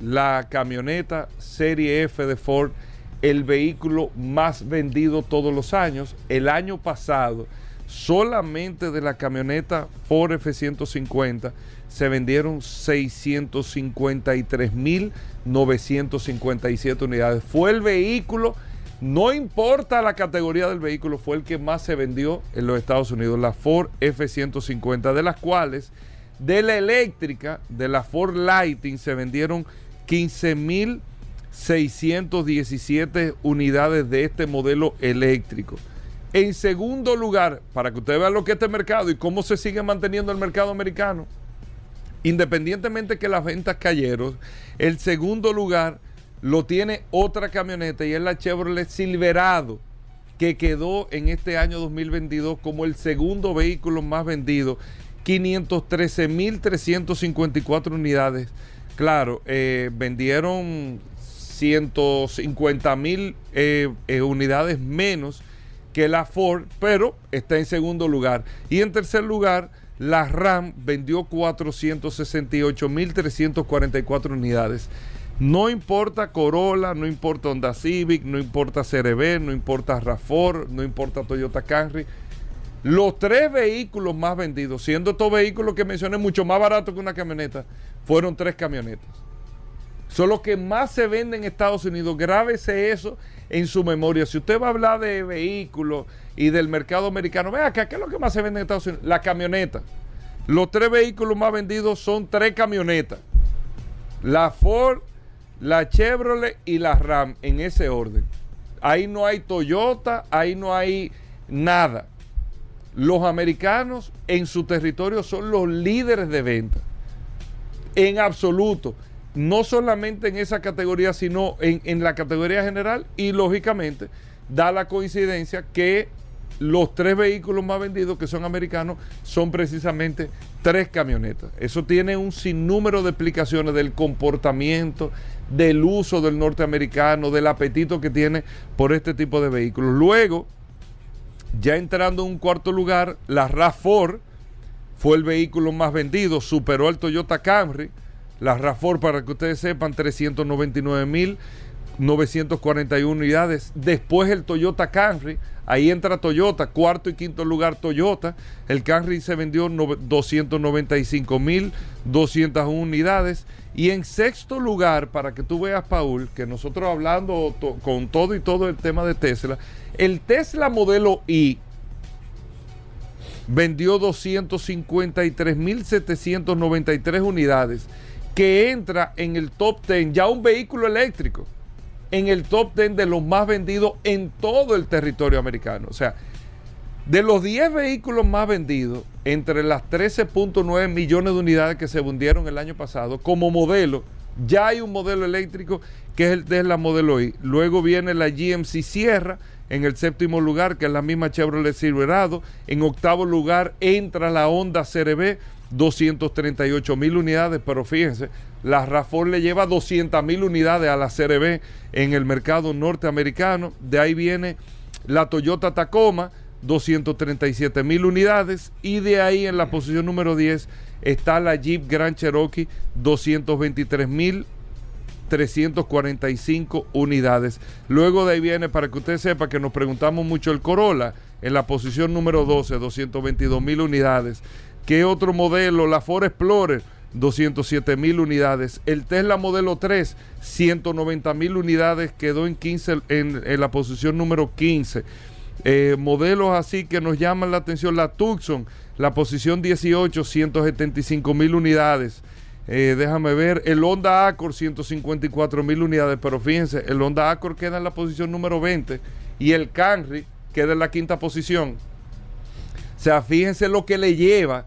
la camioneta Serie F de Ford el vehículo más vendido todos los años. El año pasado, solamente de la camioneta Ford F-150 se vendieron 653.957 unidades. Fue el vehículo, no importa la categoría del vehículo, fue el que más se vendió en los Estados Unidos, la Ford F-150, de las cuales de la eléctrica, de la Ford Lighting, se vendieron 15.617 unidades de este modelo eléctrico. En segundo lugar, para que ustedes vean lo que es este mercado y cómo se sigue manteniendo el mercado americano, independientemente que las ventas cayeron, el segundo lugar lo tiene otra camioneta y es la Chevrolet Silverado, que quedó en este año 2022 como el segundo vehículo más vendido, 513.354 unidades. Claro, eh, vendieron 150 mil eh, eh, unidades menos que la Ford, pero está en segundo lugar. Y en tercer lugar, la RAM vendió 468.344 unidades. No importa Corolla, no importa Honda Civic, no importa CRV, no importa RAV4, no importa Toyota Camry. Los tres vehículos más vendidos, siendo estos vehículos que mencioné mucho más baratos que una camioneta, fueron tres camionetas. Son los que más se venden en Estados Unidos. Grábese eso en su memoria. Si usted va a hablar de vehículos y del mercado americano, vea acá, ¿qué es lo que más se vende en Estados Unidos? La camioneta. Los tres vehículos más vendidos son tres camionetas. La Ford, la Chevrolet y la Ram, en ese orden. Ahí no hay Toyota, ahí no hay nada. Los americanos en su territorio son los líderes de venta. En absoluto no solamente en esa categoría, sino en, en, la categoría general y lógicamente da la coincidencia que los tres vehículos más vendidos que son americanos son precisamente tres camionetas. Eso tiene un sinnúmero de explicaciones del comportamiento, del uso del norteamericano, del apetito que tiene por este tipo de vehículos. Luego, ya entrando en un cuarto lugar, la RAV4 fue el vehículo más vendido, superó al Toyota Camry. La RAV4, para que ustedes sepan, 399 mil 941 unidades. Después el Toyota Camry, ahí entra Toyota, cuarto y quinto lugar Toyota. El Camry se vendió 295.201 unidades. Y en sexto lugar, para que tú veas, Paul, que nosotros hablando con todo y todo el tema de Tesla, el Tesla modelo I vendió 253.793 unidades, que entra en el top 10, ya un vehículo eléctrico, en el top 10 de los más vendidos en todo el territorio americano. O sea, de los 10 vehículos más vendidos, entre las 13.9 millones de unidades que se vendieron el año pasado, como modelo, ya hay un modelo eléctrico que es el Tesla Modelo I. Luego viene la GMC Sierra en el séptimo lugar, que es la misma Chevrolet Silverado. En octavo lugar entra la Honda CRB, 238 mil unidades, pero fíjense, la RAFOR le lleva 200 mil unidades a la CRB en el mercado norteamericano. De ahí viene la Toyota Tacoma, 237 mil unidades. Y de ahí en la posición número 10 está la Jeep Grand Cherokee, 223 mil 345 unidades. Luego de ahí viene, para que usted sepa que nos preguntamos mucho, el Corolla en la posición número 12, 222 mil unidades. ¿Qué otro modelo? La Ford Explorer, 207 mil unidades. El Tesla modelo 3, 190 mil unidades, quedó en, 15, en, la posición número 15. Eh, modelos así que nos llaman la atención, la Tucson, la posición 18, 175 mil unidades. Eh, déjame ver, el Honda Accord 154 mil unidades, pero fíjense, el Honda Accord queda en la posición número 20 y el Camry queda en la quinta posición. O sea, fíjense lo que le lleva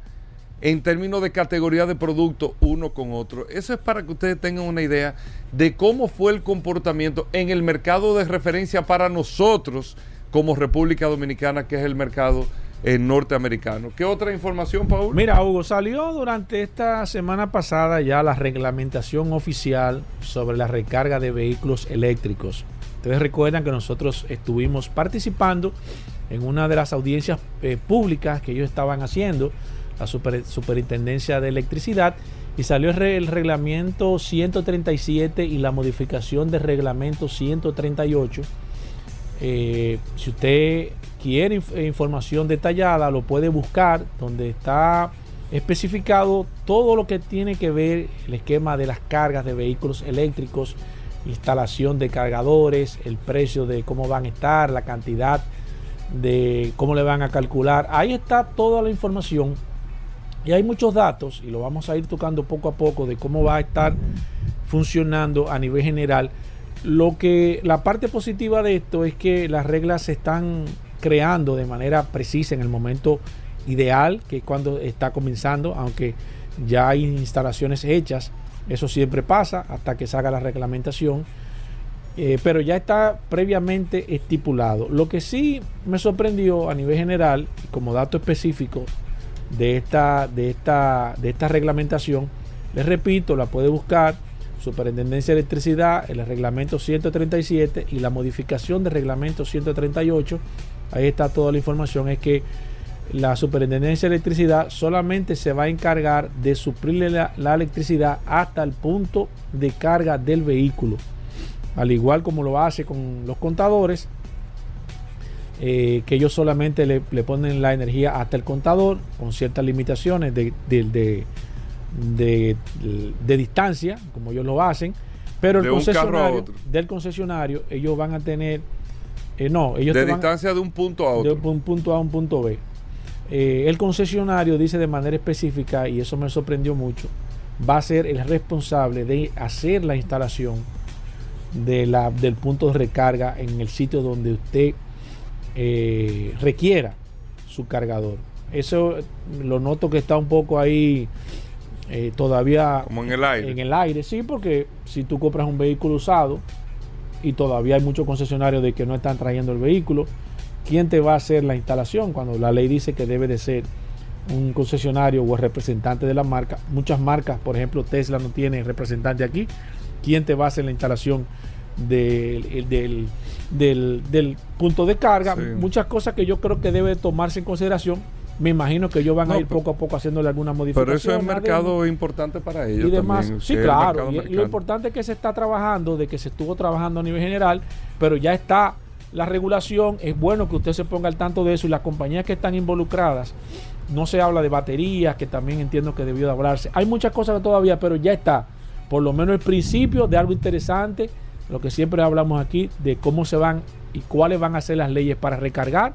en términos de categoría de producto uno con otro. Eso es para que ustedes tengan una idea de cómo fue el comportamiento en el mercado de referencia para nosotros como República Dominicana, que es el mercado norteamericano. ¿Qué otra información, Paul? Mira, Hugo, salió durante esta semana pasada ya la reglamentación oficial sobre la recarga de vehículos eléctricos. Ustedes recuerdan que nosotros estuvimos participando en una de las audiencias eh, públicas que ellos estaban haciendo, la Superintendencia de Electricidad, y salió el, reglamento 137 y la modificación del reglamento 138. Eh, si usted quiere eh, información detallada, lo puede buscar donde está especificado todo lo que tiene que ver el esquema de las cargas de vehículos eléctricos, instalación de cargadores, el precio de cómo van a estar, la cantidad de cómo le van a calcular. Ahí está toda la información y hay muchos datos y lo vamos a ir tocando poco a poco de cómo va a estar funcionando a nivel general. Lo que la parte positiva de esto es que las reglas se están creando de manera precisa en el momento ideal, que es cuando está comenzando, aunque ya hay instalaciones hechas, eso siempre pasa hasta que salga la reglamentación, eh, pero ya está previamente estipulado. Lo que sí me sorprendió a nivel general, como dato específico de esta, de esta, de esta reglamentación, les repito, la puede buscar Superintendencia de Electricidad, el reglamento 137 y la modificación del reglamento 138 ahí está toda la información, es que la Superintendencia de Electricidad solamente se va a encargar de suplirle la, electricidad hasta el punto de carga del vehículo. Al igual como lo hace con los contadores, eh, que ellos solamente le, ponen la energía hasta el contador con ciertas limitaciones de, de, distancia, como ellos lo hacen, pero el concesionario, del concesionario ellos van a tener eh, no, ellos de distancia de un punto a otro. De un punto A a un punto B. Eh, el concesionario dice de manera específica, y eso me sorprendió mucho, va a ser el responsable de hacer la instalación de la, del punto de recarga en el sitio donde usted eh, requiera su cargador. Eso lo noto que está un poco ahí todavía como en el aire. En el aire, sí, porque si tú compras un vehículo usado, y todavía hay muchos concesionarios de que no están trayendo el vehículo. ¿Quién te va a hacer la instalación cuando la ley dice que debe de ser un concesionario o el representante de la marca? Muchas marcas, por ejemplo Tesla no tiene representante aquí. ¿Quién te va a hacer la instalación del, del, punto de carga? Muchas cosas que yo creo que debe tomarse en consideración Me imagino que ellos van No, a ir poco a poco haciéndole alguna modificación. Pero eso es mercado importante para ellos y demás. también, sí, claro. mercado Y, y lo importante es que se está trabajando, de que se estuvo trabajando a nivel general, pero ya está la regulación. Es bueno que usted se ponga al tanto de eso y las compañías que están involucradas. No se habla de baterías, que también entiendo que debió de hablarse. Hay muchas cosas todavía, pero ya está. Por lo menos el principio de algo interesante, lo que siempre hablamos aquí, de cómo se van y cuáles van a ser las leyes para recargar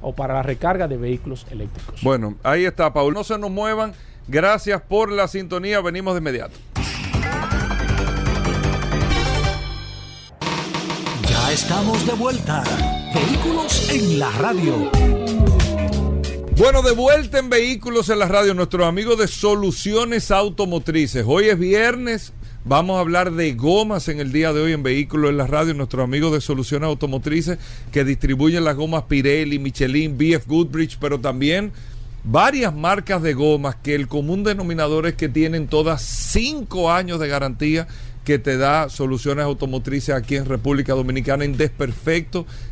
o para la recarga de vehículos eléctricos. Bueno, ahí está, Paul. No se nos muevan. Gracias por la sintonía. Venimos de inmediato. Ya estamos de vuelta. Vehículos en la radio. Bueno, de vuelta en Vehículos en la Radio, nuestros amigos de Soluciones Automotrices. Hoy es viernes, vamos a hablar de gomas en el día de hoy en Vehículos en la Radio, nuestros amigos de Soluciones Automotrices que distribuyen las gomas Pirelli, Michelin, BF Goodrich, pero también varias marcas de gomas que el común denominador es que tienen todas cinco años de garantía que te da soluciones automotrices aquí en República Dominicana en desperfecto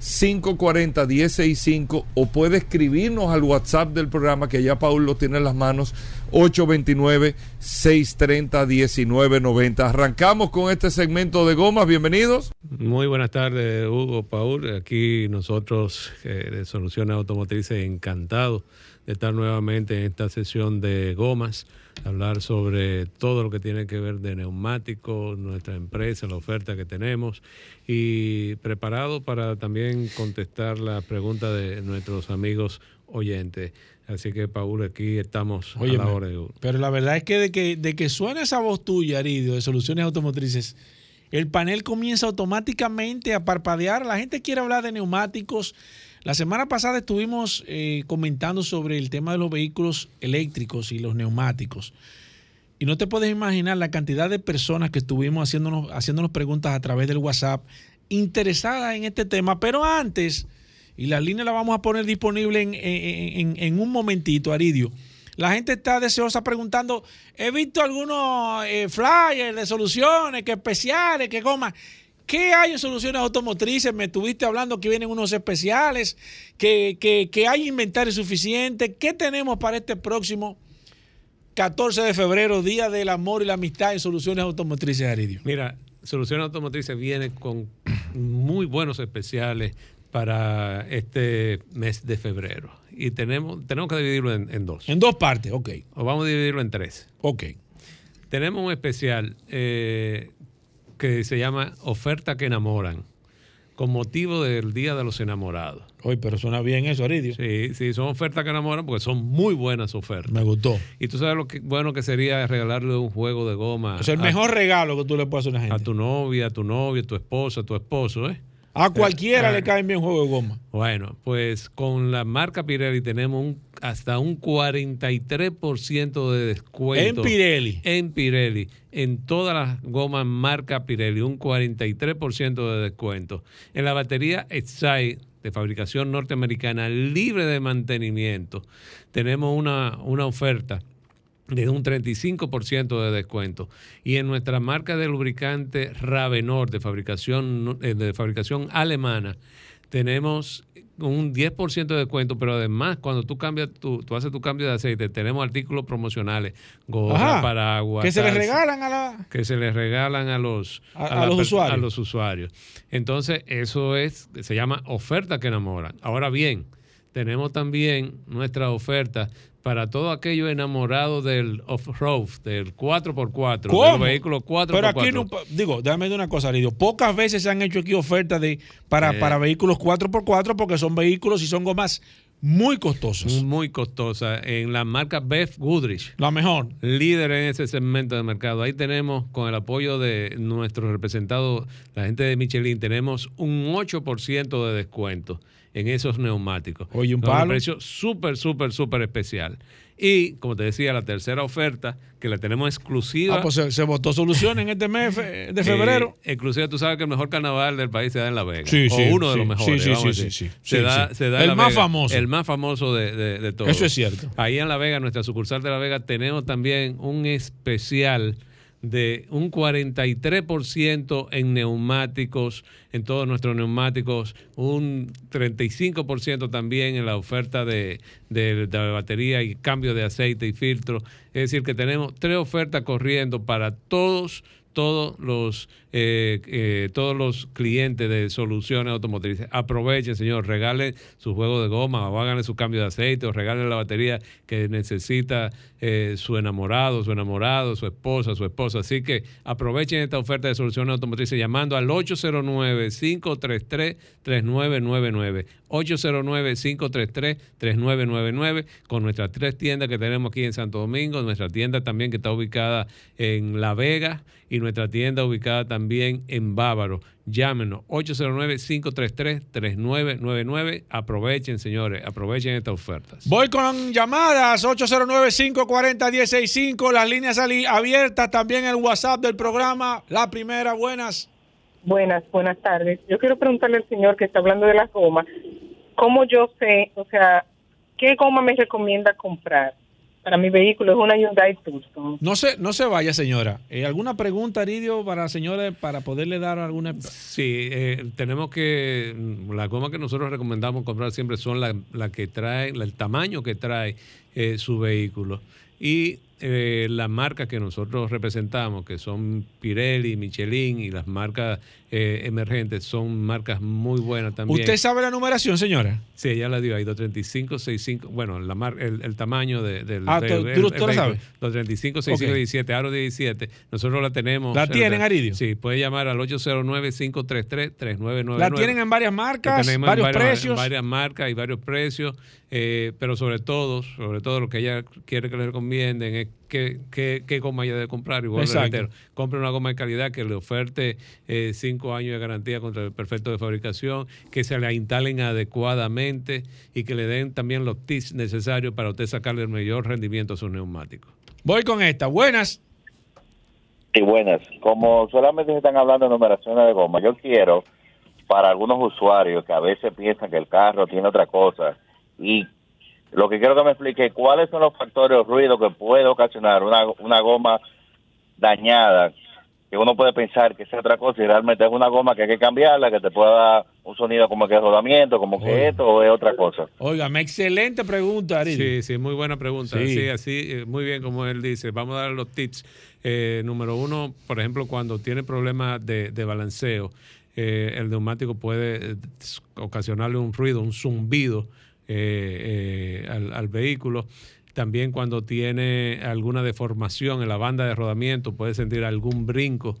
540-165 o puede escribirnos al WhatsApp del programa que ya Paul lo tiene en las manos 829-630-1990. Arrancamos con este segmento de gomas, bienvenidos. Muy buenas tardes, Hugo, Paul. Aquí nosotros eh, de Soluciones Automotrices encantados de estar nuevamente en esta sesión de gomas, hablar sobre todo lo que tiene que ver de neumáticos, nuestra empresa, la oferta que tenemos y preparado para también contestar la pregunta de nuestros amigos oyentes. Así que, Paul, aquí estamos a Óyeme, la hora de. Pero la verdad es que de, que de que suena esa voz tuya, Aridio, de Soluciones Automotrices, el panel comienza automáticamente a parpadear. La gente quiere hablar de neumáticos. La semana pasada estuvimos eh, comentando sobre el tema de los vehículos eléctricos y los neumáticos. Y no te puedes imaginar la cantidad de personas que estuvimos haciéndonos, haciéndonos preguntas a través del WhatsApp interesadas en este tema. Pero antes, y la línea la vamos a poner disponible en, en- un momentito, Aridio. La gente está deseosa preguntando, he visto algunos eh, flyers de soluciones, que especiales, que goma. ¿Qué hay en soluciones automotrices? Me estuviste hablando que vienen unos especiales, que, que- que hay inventario suficiente. ¿Qué tenemos para este próximo 14 de febrero, Día del Amor y la Amistad en soluciones automotrices, Aridio? Mira, Soluciones Automotrices viene con muy buenos especiales para este mes de febrero. Y tenemos, tenemos que dividirlo en, en dos. En dos partes, ok. O vamos a dividirlo en tres. Ok. Tenemos un especial eh, que se llama Oferta que enamoran, con motivo del Día de los Enamorados. Oye, pero suena bien eso, Aridio. Sí, sí, son ofertas que enamoran porque son muy buenas ofertas. Me gustó. Y tú sabes lo que bueno que sería regalarle un juego de goma O sea, el a- mejor regalo que tú le puedes hacer a una a, gente. tu novia, a tu novio, a tu esposa, a tu esposo, ¿eh? A cualquiera le cae bien juego de goma. Bueno, pues con la marca Pirelli tenemos un- hasta un 43% de descuento. En Pirelli. En Pirelli. En todas las gomas marca Pirelli, un 43% de descuento. En la batería Excite de fabricación norteamericana libre de mantenimiento, tenemos una, una oferta de un 35% de descuento. Y en nuestra marca de lubricante Ravenor de fabricación, eh, de fabricación alemana, tenemos un 10% de descuento, pero además cuando tú cambias tu, tú haces tu cambio de aceite, tenemos artículos promocionales, gorra, paraguas, Que se le taza, regalan a la. que se les regalan a los, A- los usuarios. a los usuarios. Entonces, eso es, se llama oferta que enamoran. Ahora bien, tenemos también nuestra oferta para todo aquello enamorado del off-road, del 4x4, ¿Cómo? del vehículo 4x4. Pero aquí no, digo, déjame decir una cosa, Aridio. Pocas veces se han hecho aquí ofertas de para, Eh. para vehículos 4x4 porque son vehículos y son gomas muy costosas. muy costosa en la marca Beth Goodrich. La mejor. líder en ese segmento de mercado. Ahí tenemos, con el apoyo de nuestro representado, la gente de Michelin, tenemos un 8% de descuento en esos neumáticos. Oye, un palo. precio súper, súper, súper especial. Y, como te decía, la tercera oferta que la tenemos exclusiva. Ah, pues se, se votó solución en este mes de febrero. Eh, exclusiva, tú sabes que el mejor carnaval del país se da en La Vega. Sí, o sí, uno de los mejores. sí, sí, vamos a sí, decir. sí. Se da, sí. se da en El La más Vega, famoso. El más famoso de, de, de todos. Eso es cierto. Ahí en La Vega, nuestra sucursal de La Vega, tenemos también un especial de un 43% en neumáticos, en todos nuestros neumáticos, un 35% también en la oferta de, de, de batería y cambio de aceite y filtro. Es decir, que tenemos tres ofertas corriendo para todos todos los eh, eh, todos los clientes de soluciones automotrices aprovechen señor regalen su juego de goma o háganle su cambio de aceite o regalen la batería que necesita eh, su enamorado su enamorado su esposa su esposa. Así que aprovechen esta oferta de soluciones automotrices llamando al 809 533 3999 809 533 3999 con nuestras tres tiendas que tenemos aquí en Santo Domingo nuestra tienda también que está ubicada en La Vega y nuestra tienda ubicada también en Bávaro. Llámenos 809-533-3999. Aprovechen, señores, aprovechen estas ofertas. Voy con llamadas 809-540-165, las líneas ali- abiertas, también el WhatsApp del programa. La primera, buenas. Buenas, buenas tardes. Yo quiero preguntarle al señor que está hablando de las gomas, ¿cómo yo sé, o sea, qué goma me recomienda comprar para mi vehículo? Es una Hyundai Tucson. No se, no se vaya, señora. Eh, ¿Alguna pregunta, Aridio, para señores, para poderle dar alguna... Sí, eh, tenemos que, la goma que nosotros recomendamos comprar siempre son la, la que trae, la- el tamaño que trae eh, su vehículo. Y eh, las marcas que nosotros representamos, que son Pirelli, Michelin y las marcas eh, emergentes, son marcas muy buenas también. ¿Usted sabe la numeración, señora? Sí, ella la dio ahí, 235, 65, bueno, la mar, el, el tamaño de, del Ah, de- ¿tú- el- tú el lo sabes? 235, 65, Ok. 17, aro 17. Nosotros la tenemos. ¿La tienen, Aridio? Sí, puede llamar al 809-533-3999. La tienen en varias marcas, varios varias- precios. en varias marcas y varios precios, eh, pero sobre todo, sobre todo lo que ella quiere que le recomienden es qué, qué, qué goma ella debe comprar. Igual reitero, compre una goma de calidad que le oferte eh, cinco años de garantía contra el perfecto de fabricación, que se la instalen adecuadamente y que le den también los tips necesarios para usted sacarle el mayor rendimiento a sus neumáticos. Voy con esta. Buenas. Sí, buenas. Como solamente se están hablando de numeraciones de goma, yo quiero para algunos usuarios que a veces piensan que el carro tiene otra cosa y lo que quiero que me explique cuáles son los factores o ruidos que puede ocasionar una, una goma dañada que uno puede pensar que es otra cosa y realmente es una goma que hay que cambiarla, que te pueda dar un sonido como que es rodamiento, como que esto o es otra cosa. Óigame, excelente pregunta, Aridio. Sí, sí, muy buena pregunta. Sí. Sí, así, eh, muy bien como él dice. Vamos a dar los tips. Eh, número uno, por ejemplo, cuando tiene problemas de, de balanceo, eh, el neumático puede eh, ocasionarle un ruido, un zumbido eh, eh, al, al vehículo. También cuando tiene alguna deformación en la banda de rodamiento, puede sentir algún brinco.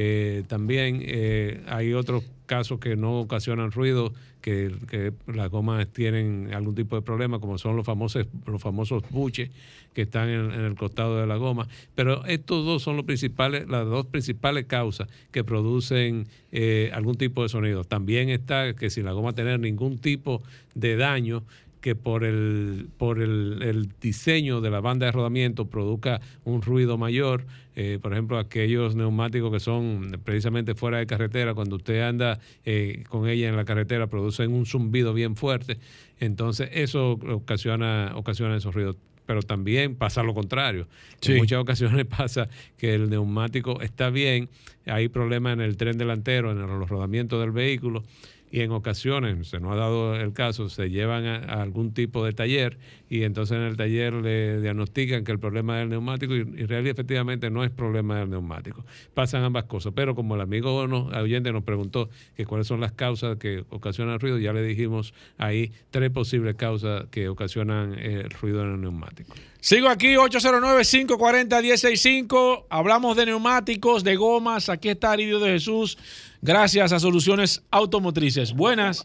Eh, también eh, hay otros casos que no ocasionan ruido, que, las gomas tienen algún tipo de problema, como son los famosos, los famosos buches que están en, en el costado de la goma. Pero estos dos son los principales, las dos principales causas que producen eh, algún tipo de sonido. También está que si la goma tener ningún tipo de daño, que por el por el, el diseño de la banda de rodamiento produzca un ruido mayor. Eh, por ejemplo, aquellos neumáticos que son precisamente fuera de carretera, cuando usted anda eh, con ella en la carretera, producen un zumbido bien fuerte. Entonces, eso ocasiona, ocasiona esos ruidos. Pero también pasa lo contrario. Sí. En muchas ocasiones pasa que el neumático está bien, hay problemas en el tren delantero, en los rodamientos del vehículo y en ocasiones, se nos ha dado el caso, se llevan a, algún tipo de taller y entonces en el taller le diagnostican que el problema es el neumático y, y realmente efectivamente no es problema del neumático. Pasan ambas cosas, pero como el amigo oyente nos preguntó que cuáles son las causas que ocasionan ruido, ya le dijimos ahí tres posibles causas que ocasionan eh, el ruido en el neumático. Sigo aquí, 809-540-165. Hablamos de neumáticos, de gomas. Aquí está Aridio de Jesús. Gracias a Soluciones Automotrices. Buenas.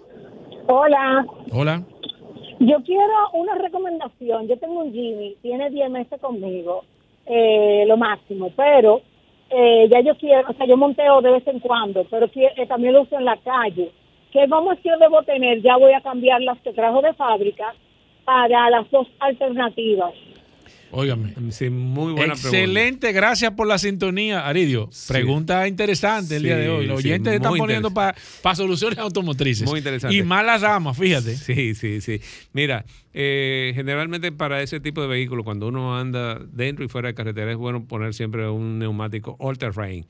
Hola, Hola. yo quiero una recomendación. Yo tengo un Jimmy, tiene 10 meses conmigo, eh, lo máximo, pero eh, ya yo quiero, o sea, yo monteo de vez en cuando, pero eh, también lo uso en la calle. ¿Qué vamos que debo tener? Ya voy a cambiar las que trajo de fábrica para las dos alternativas. Óigame. Sí, muy buena Excelente, gracias por la sintonía, Aridio. Pregunta interesante el día de hoy. Los oyentes están poniendo para soluciones automotrices. Muy interesante. Y más las damas, fíjate. Sí, sí, sí. Mira, eh, generalmente para ese tipo de vehículos, cuando uno anda dentro y fuera de carretera, es bueno poner siempre un neumático all terrain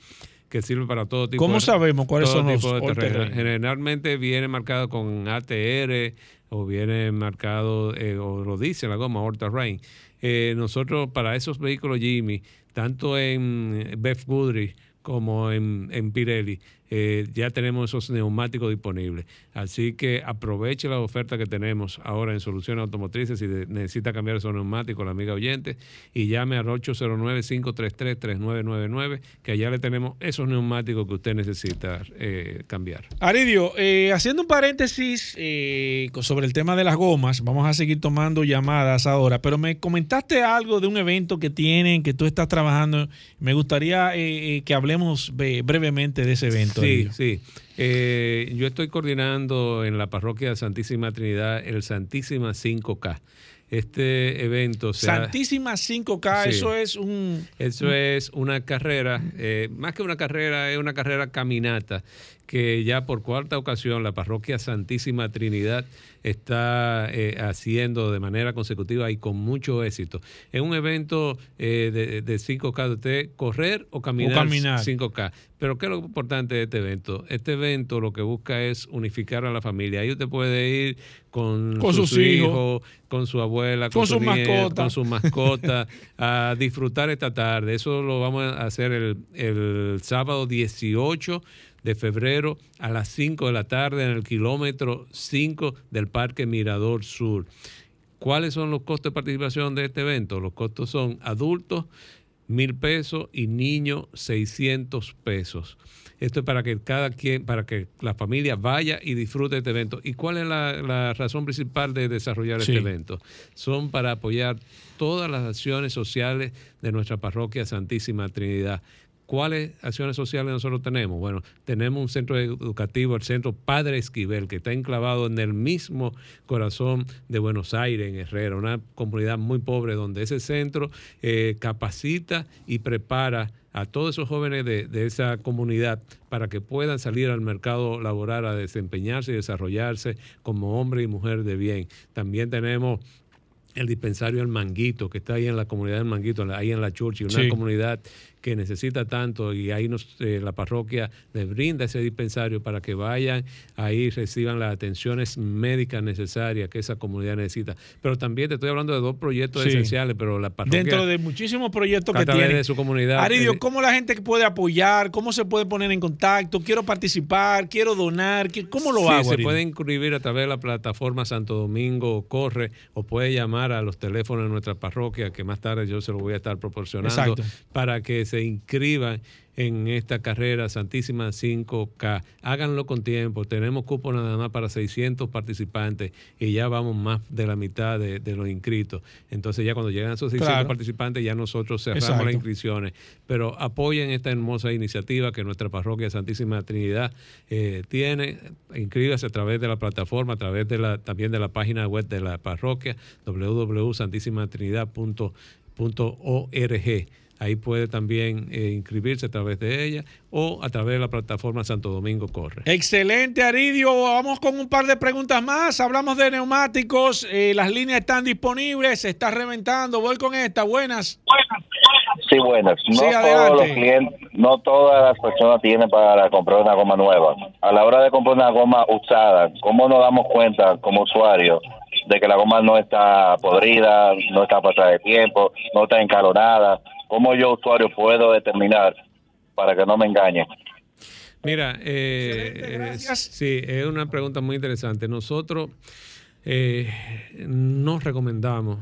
que sirve para todo tipo ¿Cómo de sabemos cuáles son los all terrain? Generalmente viene marcado con ATR o viene marcado, eh, o lo dice la goma all terrain. Eh, nosotros para esos vehículos Jimmy, tanto en Beth Goodrich como en, en Pirelli, eh, ya tenemos esos neumáticos disponibles. Así que aproveche la oferta que tenemos ahora en Soluciones Automotrices. Si necesita cambiar esos neumáticos, la amiga oyente, y llame al 809-533-3999, que allá le tenemos esos neumáticos que usted necesita eh, cambiar. Aridio, eh, haciendo un paréntesis eh, sobre el tema de las gomas, vamos a seguir tomando llamadas ahora, pero me comentaste algo de un evento que tienen, que tú estás trabajando. Me gustaría que hablemos brevemente de ese evento. Sí, sí. Eh, yo estoy coordinando en la parroquia Santísima Trinidad el Santísima 5K. Este evento se ha- Santísima 5K, Sí. eso es un... Eso es una carrera, eh, más que una carrera, es una carrera caminata que ya por cuarta ocasión la parroquia Santísima Trinidad está eh, haciendo de manera consecutiva y con mucho éxito. Es un evento eh, de, de 5K, de usted correr o caminar, caminar. 5K. Pero ¿qué es lo importante de este evento? Este evento lo que busca es unificar a la familia. Ahí usted puede ir con, Con sus hijos. con su abuela, con, Con su su nieto, mascota. con su mascota, a disfrutar esta tarde. Eso lo vamos a hacer el, el sábado 18 de febrero a las 5 de la tarde en el kilómetro 5 del Parque Mirador Sur. ¿Cuáles son los costos de participación de este evento? Los costos son adultos, mil pesos y niños, 600 pesos. Esto es para que cada quien, para que la familia vaya y disfrute de este evento. ¿Y cuál es la, la razón principal de desarrollar Sí. este evento? Son para apoyar todas las acciones sociales de nuestra parroquia Santísima Trinidad. ¿Cuáles acciones sociales nosotros tenemos? Bueno, tenemos un centro educativo, el Centro Padre Esquivel, que está enclavado en el mismo corazón de Buenos Aires, en Herrera, una comunidad muy pobre donde ese centro eh, capacita y prepara a todos esos jóvenes de, de esa comunidad para que puedan salir al mercado laboral a desempeñarse y desarrollarse como hombre y mujer de bien. También tenemos el dispensario El Manguito, que está ahí en la comunidad del Manguito, ahí en la Churchi, una Sí. comunidad que necesita tanto y ahí nos, eh, la parroquia les brinda ese dispensario para que vayan ahí reciban las atenciones médicas necesarias que esa comunidad necesita. Pero también te estoy hablando de dos proyectos Sí. esenciales, pero la parroquia Dentro de muchísimos proyectos que tiene. de su comunidad. Aridio, eh, ¿cómo la gente puede apoyar? ¿Cómo se puede poner en contacto? Quiero participar, quiero donar. ¿qué- ¿Cómo lo Sí, hago? Se Aridio? puede inscribir a través de la plataforma Santo Domingo Corre o puede llamar a los teléfonos de nuestra parroquia, que más tarde yo se lo voy a estar proporcionando, Exacto. para que se inscriban en esta carrera Santísima 5K. Háganlo con tiempo. Tenemos cupo nada más para 600 participantes y ya vamos más de la mitad de, de los inscritos. Entonces ya cuando llegan esos 600 Claro. participantes ya nosotros cerramos Exacto. las inscripciones. Pero apoyen esta hermosa iniciativa que nuestra parroquia Santísima Trinidad eh, tiene. Inscríbase a través de la plataforma, a través de la, también de la página web de la parroquia, www.santissimatrinidad.org. Ahí puede también eh, inscribirse a través de ella o a través de la plataforma Santo Domingo Corre. Excelente, Aridio. Vamos con un par de preguntas más. Hablamos de neumáticos. eh, las líneas están disponibles. Se está reventando. Voy con esta. Buenas. Sí, buenas. No Sí, todos los clientes, no todas las personas tienen para comprar una goma nueva. A la hora de comprar una goma usada, ¿cómo nos damos cuenta como usuarios de que la goma no está podrida, no está pasada de tiempo, no está encalonada? ¿Cómo yo usuario puedo determinar para que no me engañen? Mira, eh, eh, sí, es una pregunta muy interesante. Nosotros eh, no recomendamos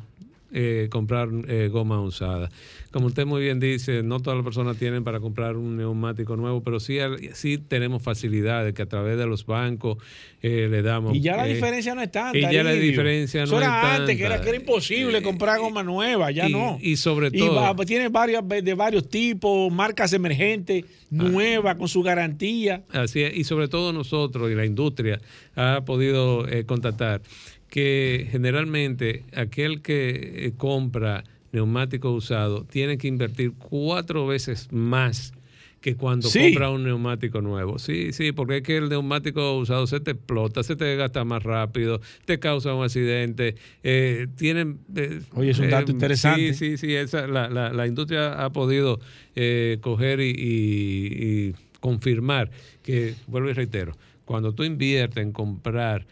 eh, comprar eh, goma usada. Como usted muy bien dice, no todas las personas tienen para comprar un neumático nuevo, pero sí, sí tenemos facilidades que a través de los bancos eh, le damos. Y ya la eh, diferencia no es tanta. Y ya la diferencia Eso no es era tanta. antes, que era, que era imposible comprar goma nueva. Ya y- no. y sobre Y todo- va- tiene varias de varios tipos, marcas emergentes, nuevas, con su garantía. Así es, y sobre todo nosotros y la industria ha podido eh, contactar que generalmente aquel que eh, compra neumático usado, tiene que invertir cuatro veces más que cuando Sí. compra un neumático nuevo. Sí, sí, porque es que el neumático usado se te explota, se te gasta más rápido, te causa un accidente. eh, tienen. eh, Oye, es un dato eh, interesante. Sí, sí, sí. esa- la, la- la industria ha podido eh, coger y, y- y confirmar que, vuelvo y reitero, cuando tú inviertes en comprar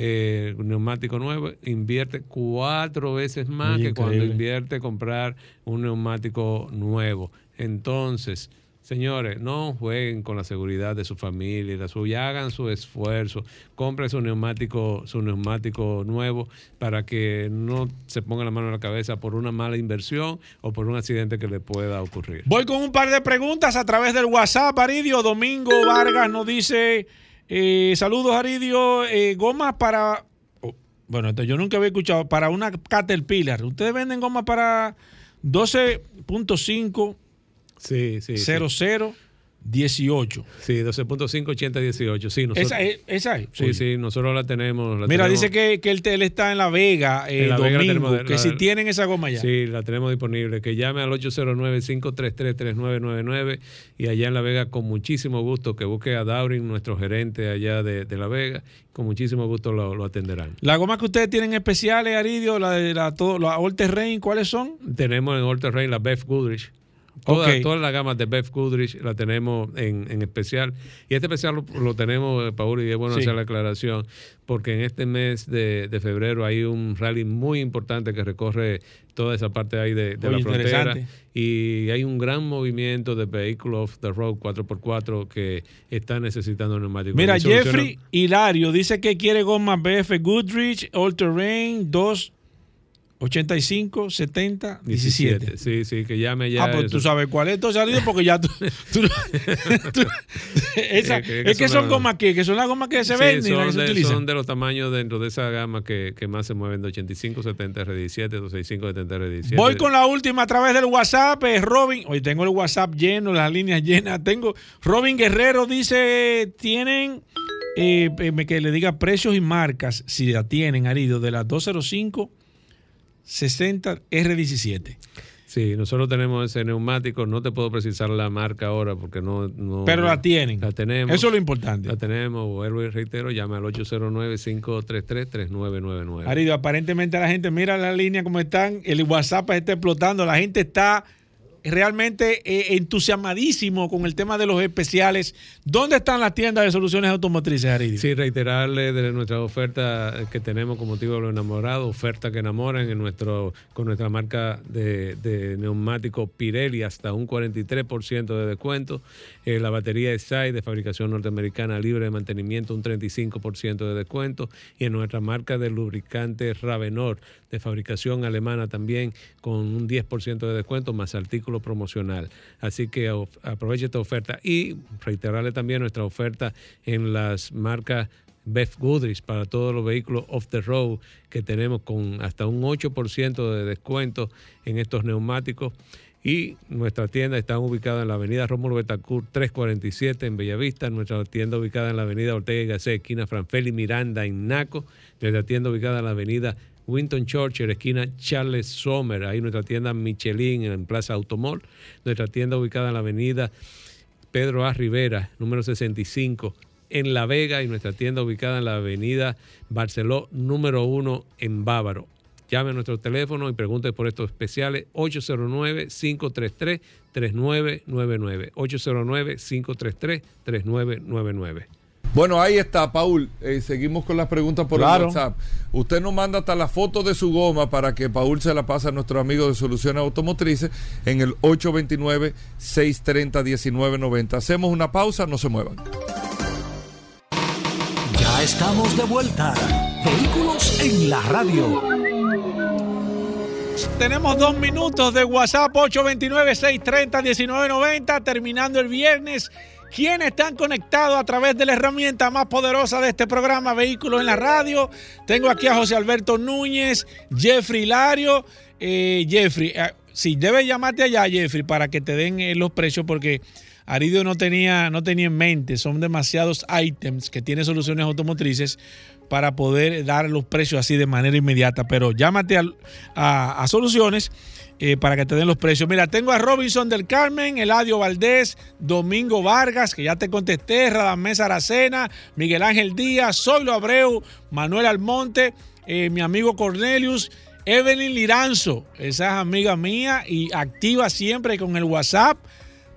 eh, un neumático nuevo, invierte cuatro veces más que cuando invierte en comprar un neumático nuevo. Entonces, señores, no jueguen con la seguridad de su familia y la suya, hagan su esfuerzo, compren su neumático, su neumático nuevo para que no se pongan la mano en la cabeza por una mala inversión o por un accidente que le pueda ocurrir. Voy con un par de preguntas a través del WhatsApp, Aridio. Domingo Vargas nos dice, eh, saludos Aridio, eh, gomas para, oh, bueno, yo nunca había escuchado, para una Caterpillar. ¿Ustedes venden gomas para 12.5, Sí, sí. sí. 00, 18? Sí, 12.5, 80, 18. Sí, nosotros, Esa es, esa es. sí, Oye. sí, nosotros la tenemos. la Mira, tenemos- dice que, que él, él está en La Vega, eh, En La Vega domingo, tenemos de- que la- si tienen esa goma ya. Sí, la tenemos disponible. Que llame al 809-533-3999 y allá en La Vega, con muchísimo gusto, que busque a Daurin, nuestro gerente allá de, de La Vega, con muchísimo gusto lo, lo atenderán. La goma que ustedes tienen especiales, Aridio, la de la, todo, la All Terrain, ¿cuáles son? Tenemos en All Terrain la Beth Goodrich. Toda, Ok. toda la gama de Beth Goodrich la tenemos en, en especial. Y este especial lo, lo tenemos, eh, Paul, y es bueno Sí. hacer la aclaración, porque en este mes de, de febrero hay un rally muy importante que recorre toda esa parte ahí de, la frontera. Y hay un gran movimiento de vehículos off the road 4x4 que están necesitando neumáticos. Mira, Jeffrey Hilario dice que quiere gomas BF Goodrich, All Terrain, 2, 85, 70, 17. Sí, sí, que llame ya. ah, pues tú sabes cuál es, entonces, porque ya tú. tú- tú- esa- Es que- es que son gomas que, que son las gomas que se Sí, venden y son, se de, utilizan. son de los tamaños dentro de esa gama que, que más se mueven de 85, 70 RD7, 265, 70 RD7. Voy con la última a través del WhatsApp. eh, Robin, hoy tengo el WhatsApp lleno, las líneas llenas. Tengo Robin Guerrero dice: Tienen eh, eh, que le diga precios y marcas, si la tienen, Aridio, de las 205 60 R17. Sí, nosotros tenemos ese neumático. No te puedo precisar la marca ahora porque no. no Pero la tienen. La tenemos. Eso es lo importante. La tenemos. Vuelvo y reitero. Llama al 809-533-3999. Aridio, aparentemente la gente mira la línea como están, el WhatsApp está explotando, la gente está realmente eh, entusiasmadísimo con el tema de los especiales. ¿Dónde están las tiendas de soluciones automotrices, Aridio? Sí, reiterarle de nuestra oferta que tenemos con motivo de los enamorados, oferta que enamoran en nuestro, con nuestra marca de, de neumático Pirelli hasta un 43% de descuento. Eh, la batería SAI de fabricación norteamericana libre de mantenimiento, un 35% de descuento. Y en nuestra marca de lubricante Ravenor de fabricación alemana también con un 10% de descuento más promocional. Así que aproveche esta oferta y reiterarle también nuestra oferta en las marcas Beth Goodrich para todos los vehículos off the road que tenemos con hasta un 8% de descuento en estos neumáticos. Y nuestra tienda está ubicada en la avenida Rómulo Betancourt 347 en Bellavista. Nuestra tienda ubicada en la avenida Ortega y Gasset, esquina Franfeli Miranda en Naco. Nuestra tienda ubicada en la avenida Winton Churchill, esquina Charles Sommer. Ahí nuestra tienda Michelin en Plaza Automol. Nuestra tienda ubicada en la avenida Pedro A. Rivera, número 65, en La Vega. Y nuestra tienda ubicada en la avenida Barceló, número 1, en Bávaro. Llame a nuestro teléfono y pregunte por estos especiales 809-533-3999. 809-533-3999. Bueno, ahí está, Paul. Eh, seguimos con las preguntas por Claro. el WhatsApp. Usted nos manda hasta la foto de su goma para que Paul se la pase a nuestro amigo de Soluciones Automotrices en el 829-630-1990. Hacemos una pausa, no se muevan. Ya estamos de vuelta. Vehículos en la radio. Tenemos dos minutos de WhatsApp 829-630-1990, terminando el viernes. ¿Quiénes están conectados a través de la herramienta más poderosa de este programa, Vehículos en la Radio? Tengo aquí a José Alberto Núñez, Jeffrey Hilario. Eh, Jeffrey, eh, sí, debes llamarte allá, Jeffrey, para que te den eh, los precios, porque Aridio no tenía, no tenía en mente, son demasiados ítems que tiene soluciones automotrices para poder dar los precios así de manera inmediata. Pero llámate a- a Soluciones eh, para que te den los precios. Mira, tengo a Robinson del Carmen, Eladio Valdés, Domingo Vargas, que ya te contesté, Radamés Aracena, Miguel Ángel Díaz, Zoilo Abreu, Manuel Almonte, eh, mi amigo Cornelius, Evelyn Liranzo, esa es amiga mía y activa siempre con el WhatsApp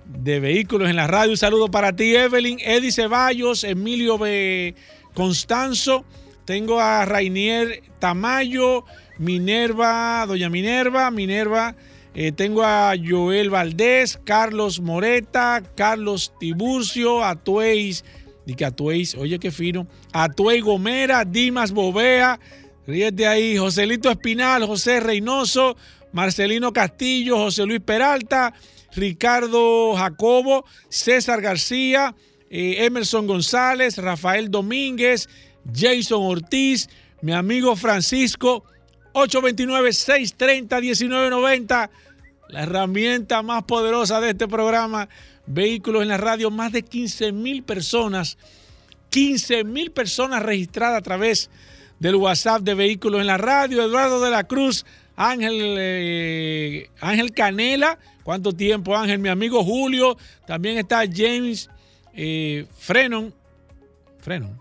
de vehículos en la radio. Un saludo para ti, Evelyn, Eddie Ceballos, Emilio B. Constanzo. Tengo a Rainier Tamayo, Minerva, Doña Minerva, Minerva. eh, tengo a Joel Valdés, Carlos Moreta, Carlos Tiburcio, Atueis, y que Atueis, oye qué fino, Atuey Gomera, Dimas Bovea, ríete ahí, Joselito Espinal, José Reynoso, Marcelino Castillo, José Luis Peralta, Ricardo Jacobo, César García, eh, Emerson González, Rafael Domínguez, Jason Ortiz, mi amigo Francisco, 829-630-1990, la herramienta más poderosa de este programa, Vehículos en la Radio, más de 15 mil personas, 15 mil personas registradas a través del WhatsApp de Vehículos en la Radio, Eduardo de la Cruz, Ángel, eh, Ángel Canela, ¿cuánto tiempo Ángel? Mi amigo Julio, también está James eh, Frenon, Frenon,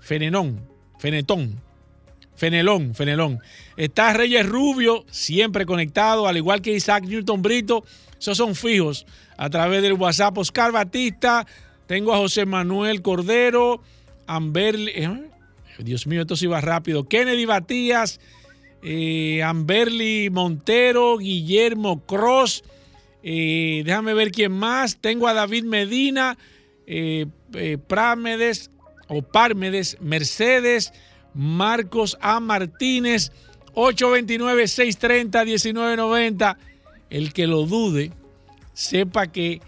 Fenenón, Fenetón, Fenelón, Fenelón. Está Reyes Rubio, siempre conectado, al igual que Isaac Newton Brito. Esos son fijos a través del WhatsApp. Oscar Batista, tengo a José Manuel Cordero, Amberly, ¿eh? Dios mío, esto sí va rápido. Kennedy Batías, eh, Amberly Montero, Guillermo Cross. eh, déjame ver quién más. Tengo a David Medina, Prámedes o Pármedes, Mercedes, Marcos A. Martínez, 829-630-1990. El que lo dude, sepa que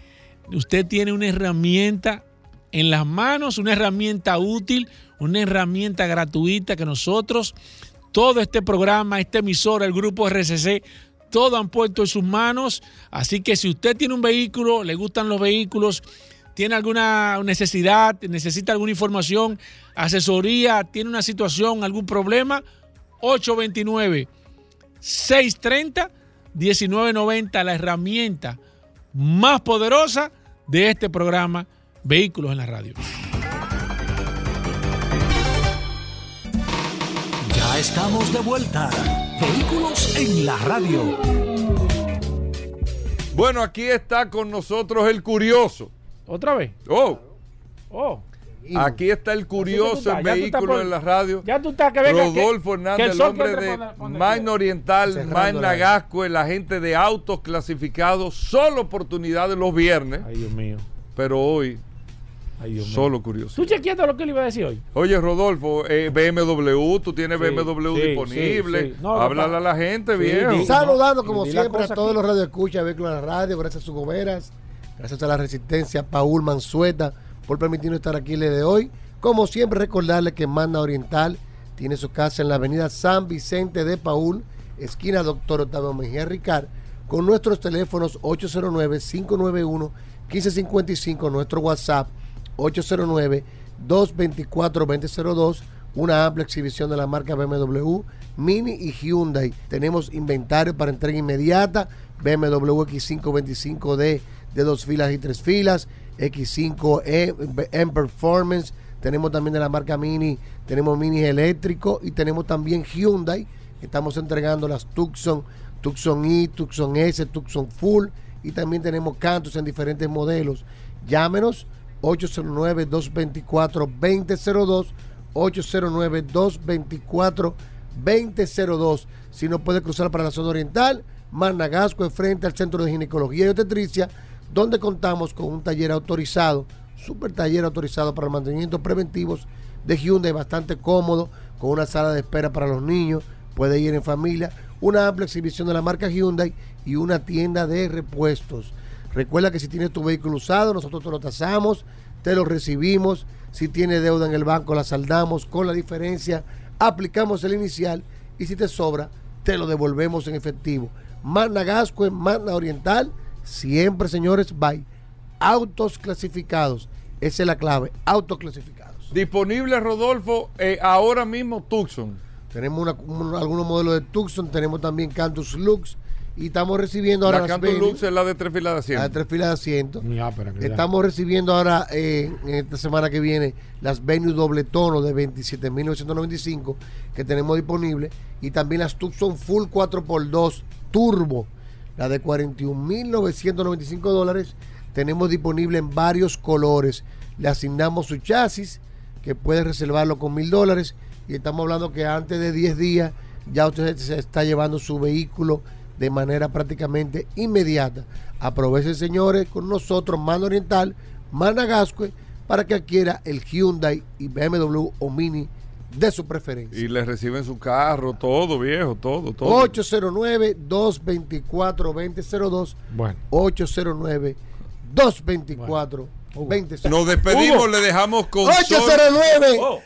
usted tiene una herramienta en las manos, una herramienta útil, una herramienta gratuita que nosotros, todo este programa, esta emisora, el grupo RCC, todo han puesto en sus manos. Así que si usted tiene un vehículo, le gustan los vehículos, tiene alguna necesidad, necesita alguna información, asesoría, tiene una situación, algún problema, 829 630 1990, la herramienta más poderosa de este programa Vehículos en la Radio. Ya estamos de vuelta. Vehículos en la radio. Bueno, aquí está con nosotros el curioso. ¿Otra vez? Oh, Oh. Aquí está el curioso vehículos por- en la radio. Ya tú estás que venga. que- Rodolfo que Hernández, el el hombre de Main. Oriental, Main la- Nagasco, el agente de autos clasificados, solo oportunidades los viernes, Ay, Dios mío. pero hoy Ay, Dios mío. solo curioso. ¿Tú chequeaste lo que le iba a decir hoy? Oye, Rodolfo, eh, BMW, tú tienes Sí, BMW sí, disponible. sí, sí. No, Háblale a la gente, Sí, viejo. Saludando como siempre a todos aquí. los radioescuchas de Vehículos en la Radio, gracias a sus goberas, gracias a la Resistencia, Paul Mansueta, por permitirnos estar aquí el día de hoy. Como siempre, recordarle que Manda Oriental tiene su casa en la avenida San Vicente de Paul, esquina Doctor Octavio Mejía Ricard, con nuestros teléfonos 809-591-1555, nuestro WhatsApp 809-224-2002, una amplia exhibición de la marca BMW, Mini y Hyundai. Tenemos inventario para entrega inmediata, BMW X525D de dos filas y tres filas, X5E en Performance, tenemos también de la marca Mini, tenemos Mini eléctrico y tenemos también Hyundai, estamos entregando las Tucson, Tucson E, Tucson S, Tucson Full y también tenemos Cantos en diferentes modelos. Llámenos 809-224-2002, 809-224-2002. Si no puede cruzar para la zona oriental, Managasco frente al Centro de Ginecología y Obstetricia, donde contamos con un taller autorizado, super taller autorizado para mantenimientos preventivos de Hyundai, bastante cómodo, con una sala de espera para los niños, puede ir en familia, una amplia exhibición de la marca Hyundai y una tienda de repuestos. Recuerda que si tienes tu vehículo usado, nosotros te lo tasamos, te lo recibimos. Si tiene deuda en el banco, la saldamos con la diferencia, aplicamos el inicial y si te sobra, te lo devolvemos en efectivo. Magna Gasco en Magna Oriental, siempre señores, by autos clasificados. Esa es la clave, autos clasificados. Disponible, Rodolfo, eh, ahora mismo Tucson. Tenemos una- un- algunos modelos de Tucson, tenemos también Cantus Lux y estamos recibiendo ahora La Venue, Lux es la de tres filas de la de asiento. tres filas de asiento. Que ya. Estamos recibiendo ahora eh, en esta semana que viene las Venue doble tono de 27.995 que tenemos disponibles y también las Tucson Full 4x2 Turbo, la de 41.995 dólares. Tenemos disponible en varios colores. Le asignamos su chasis que puede reservarlo con mil dólares y estamos hablando que antes de 10 días ya usted se está llevando su vehículo de manera prácticamente inmediata. Aprovechen, señores, con nosotros, Mano Oriental, Managascue, para que adquiera el Hyundai y BMW o Mini de su preferencia. Y le reciben su carro, todo, viejo, todo, todo. 809-224-2002. Bueno. 809-224-2002. Nos despedimos, le dejamos con solo,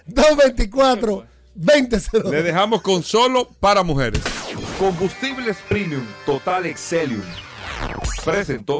809-224-2002. le dejamos con solo para mujeres. Combustibles Premium Total Excelium. Presentó.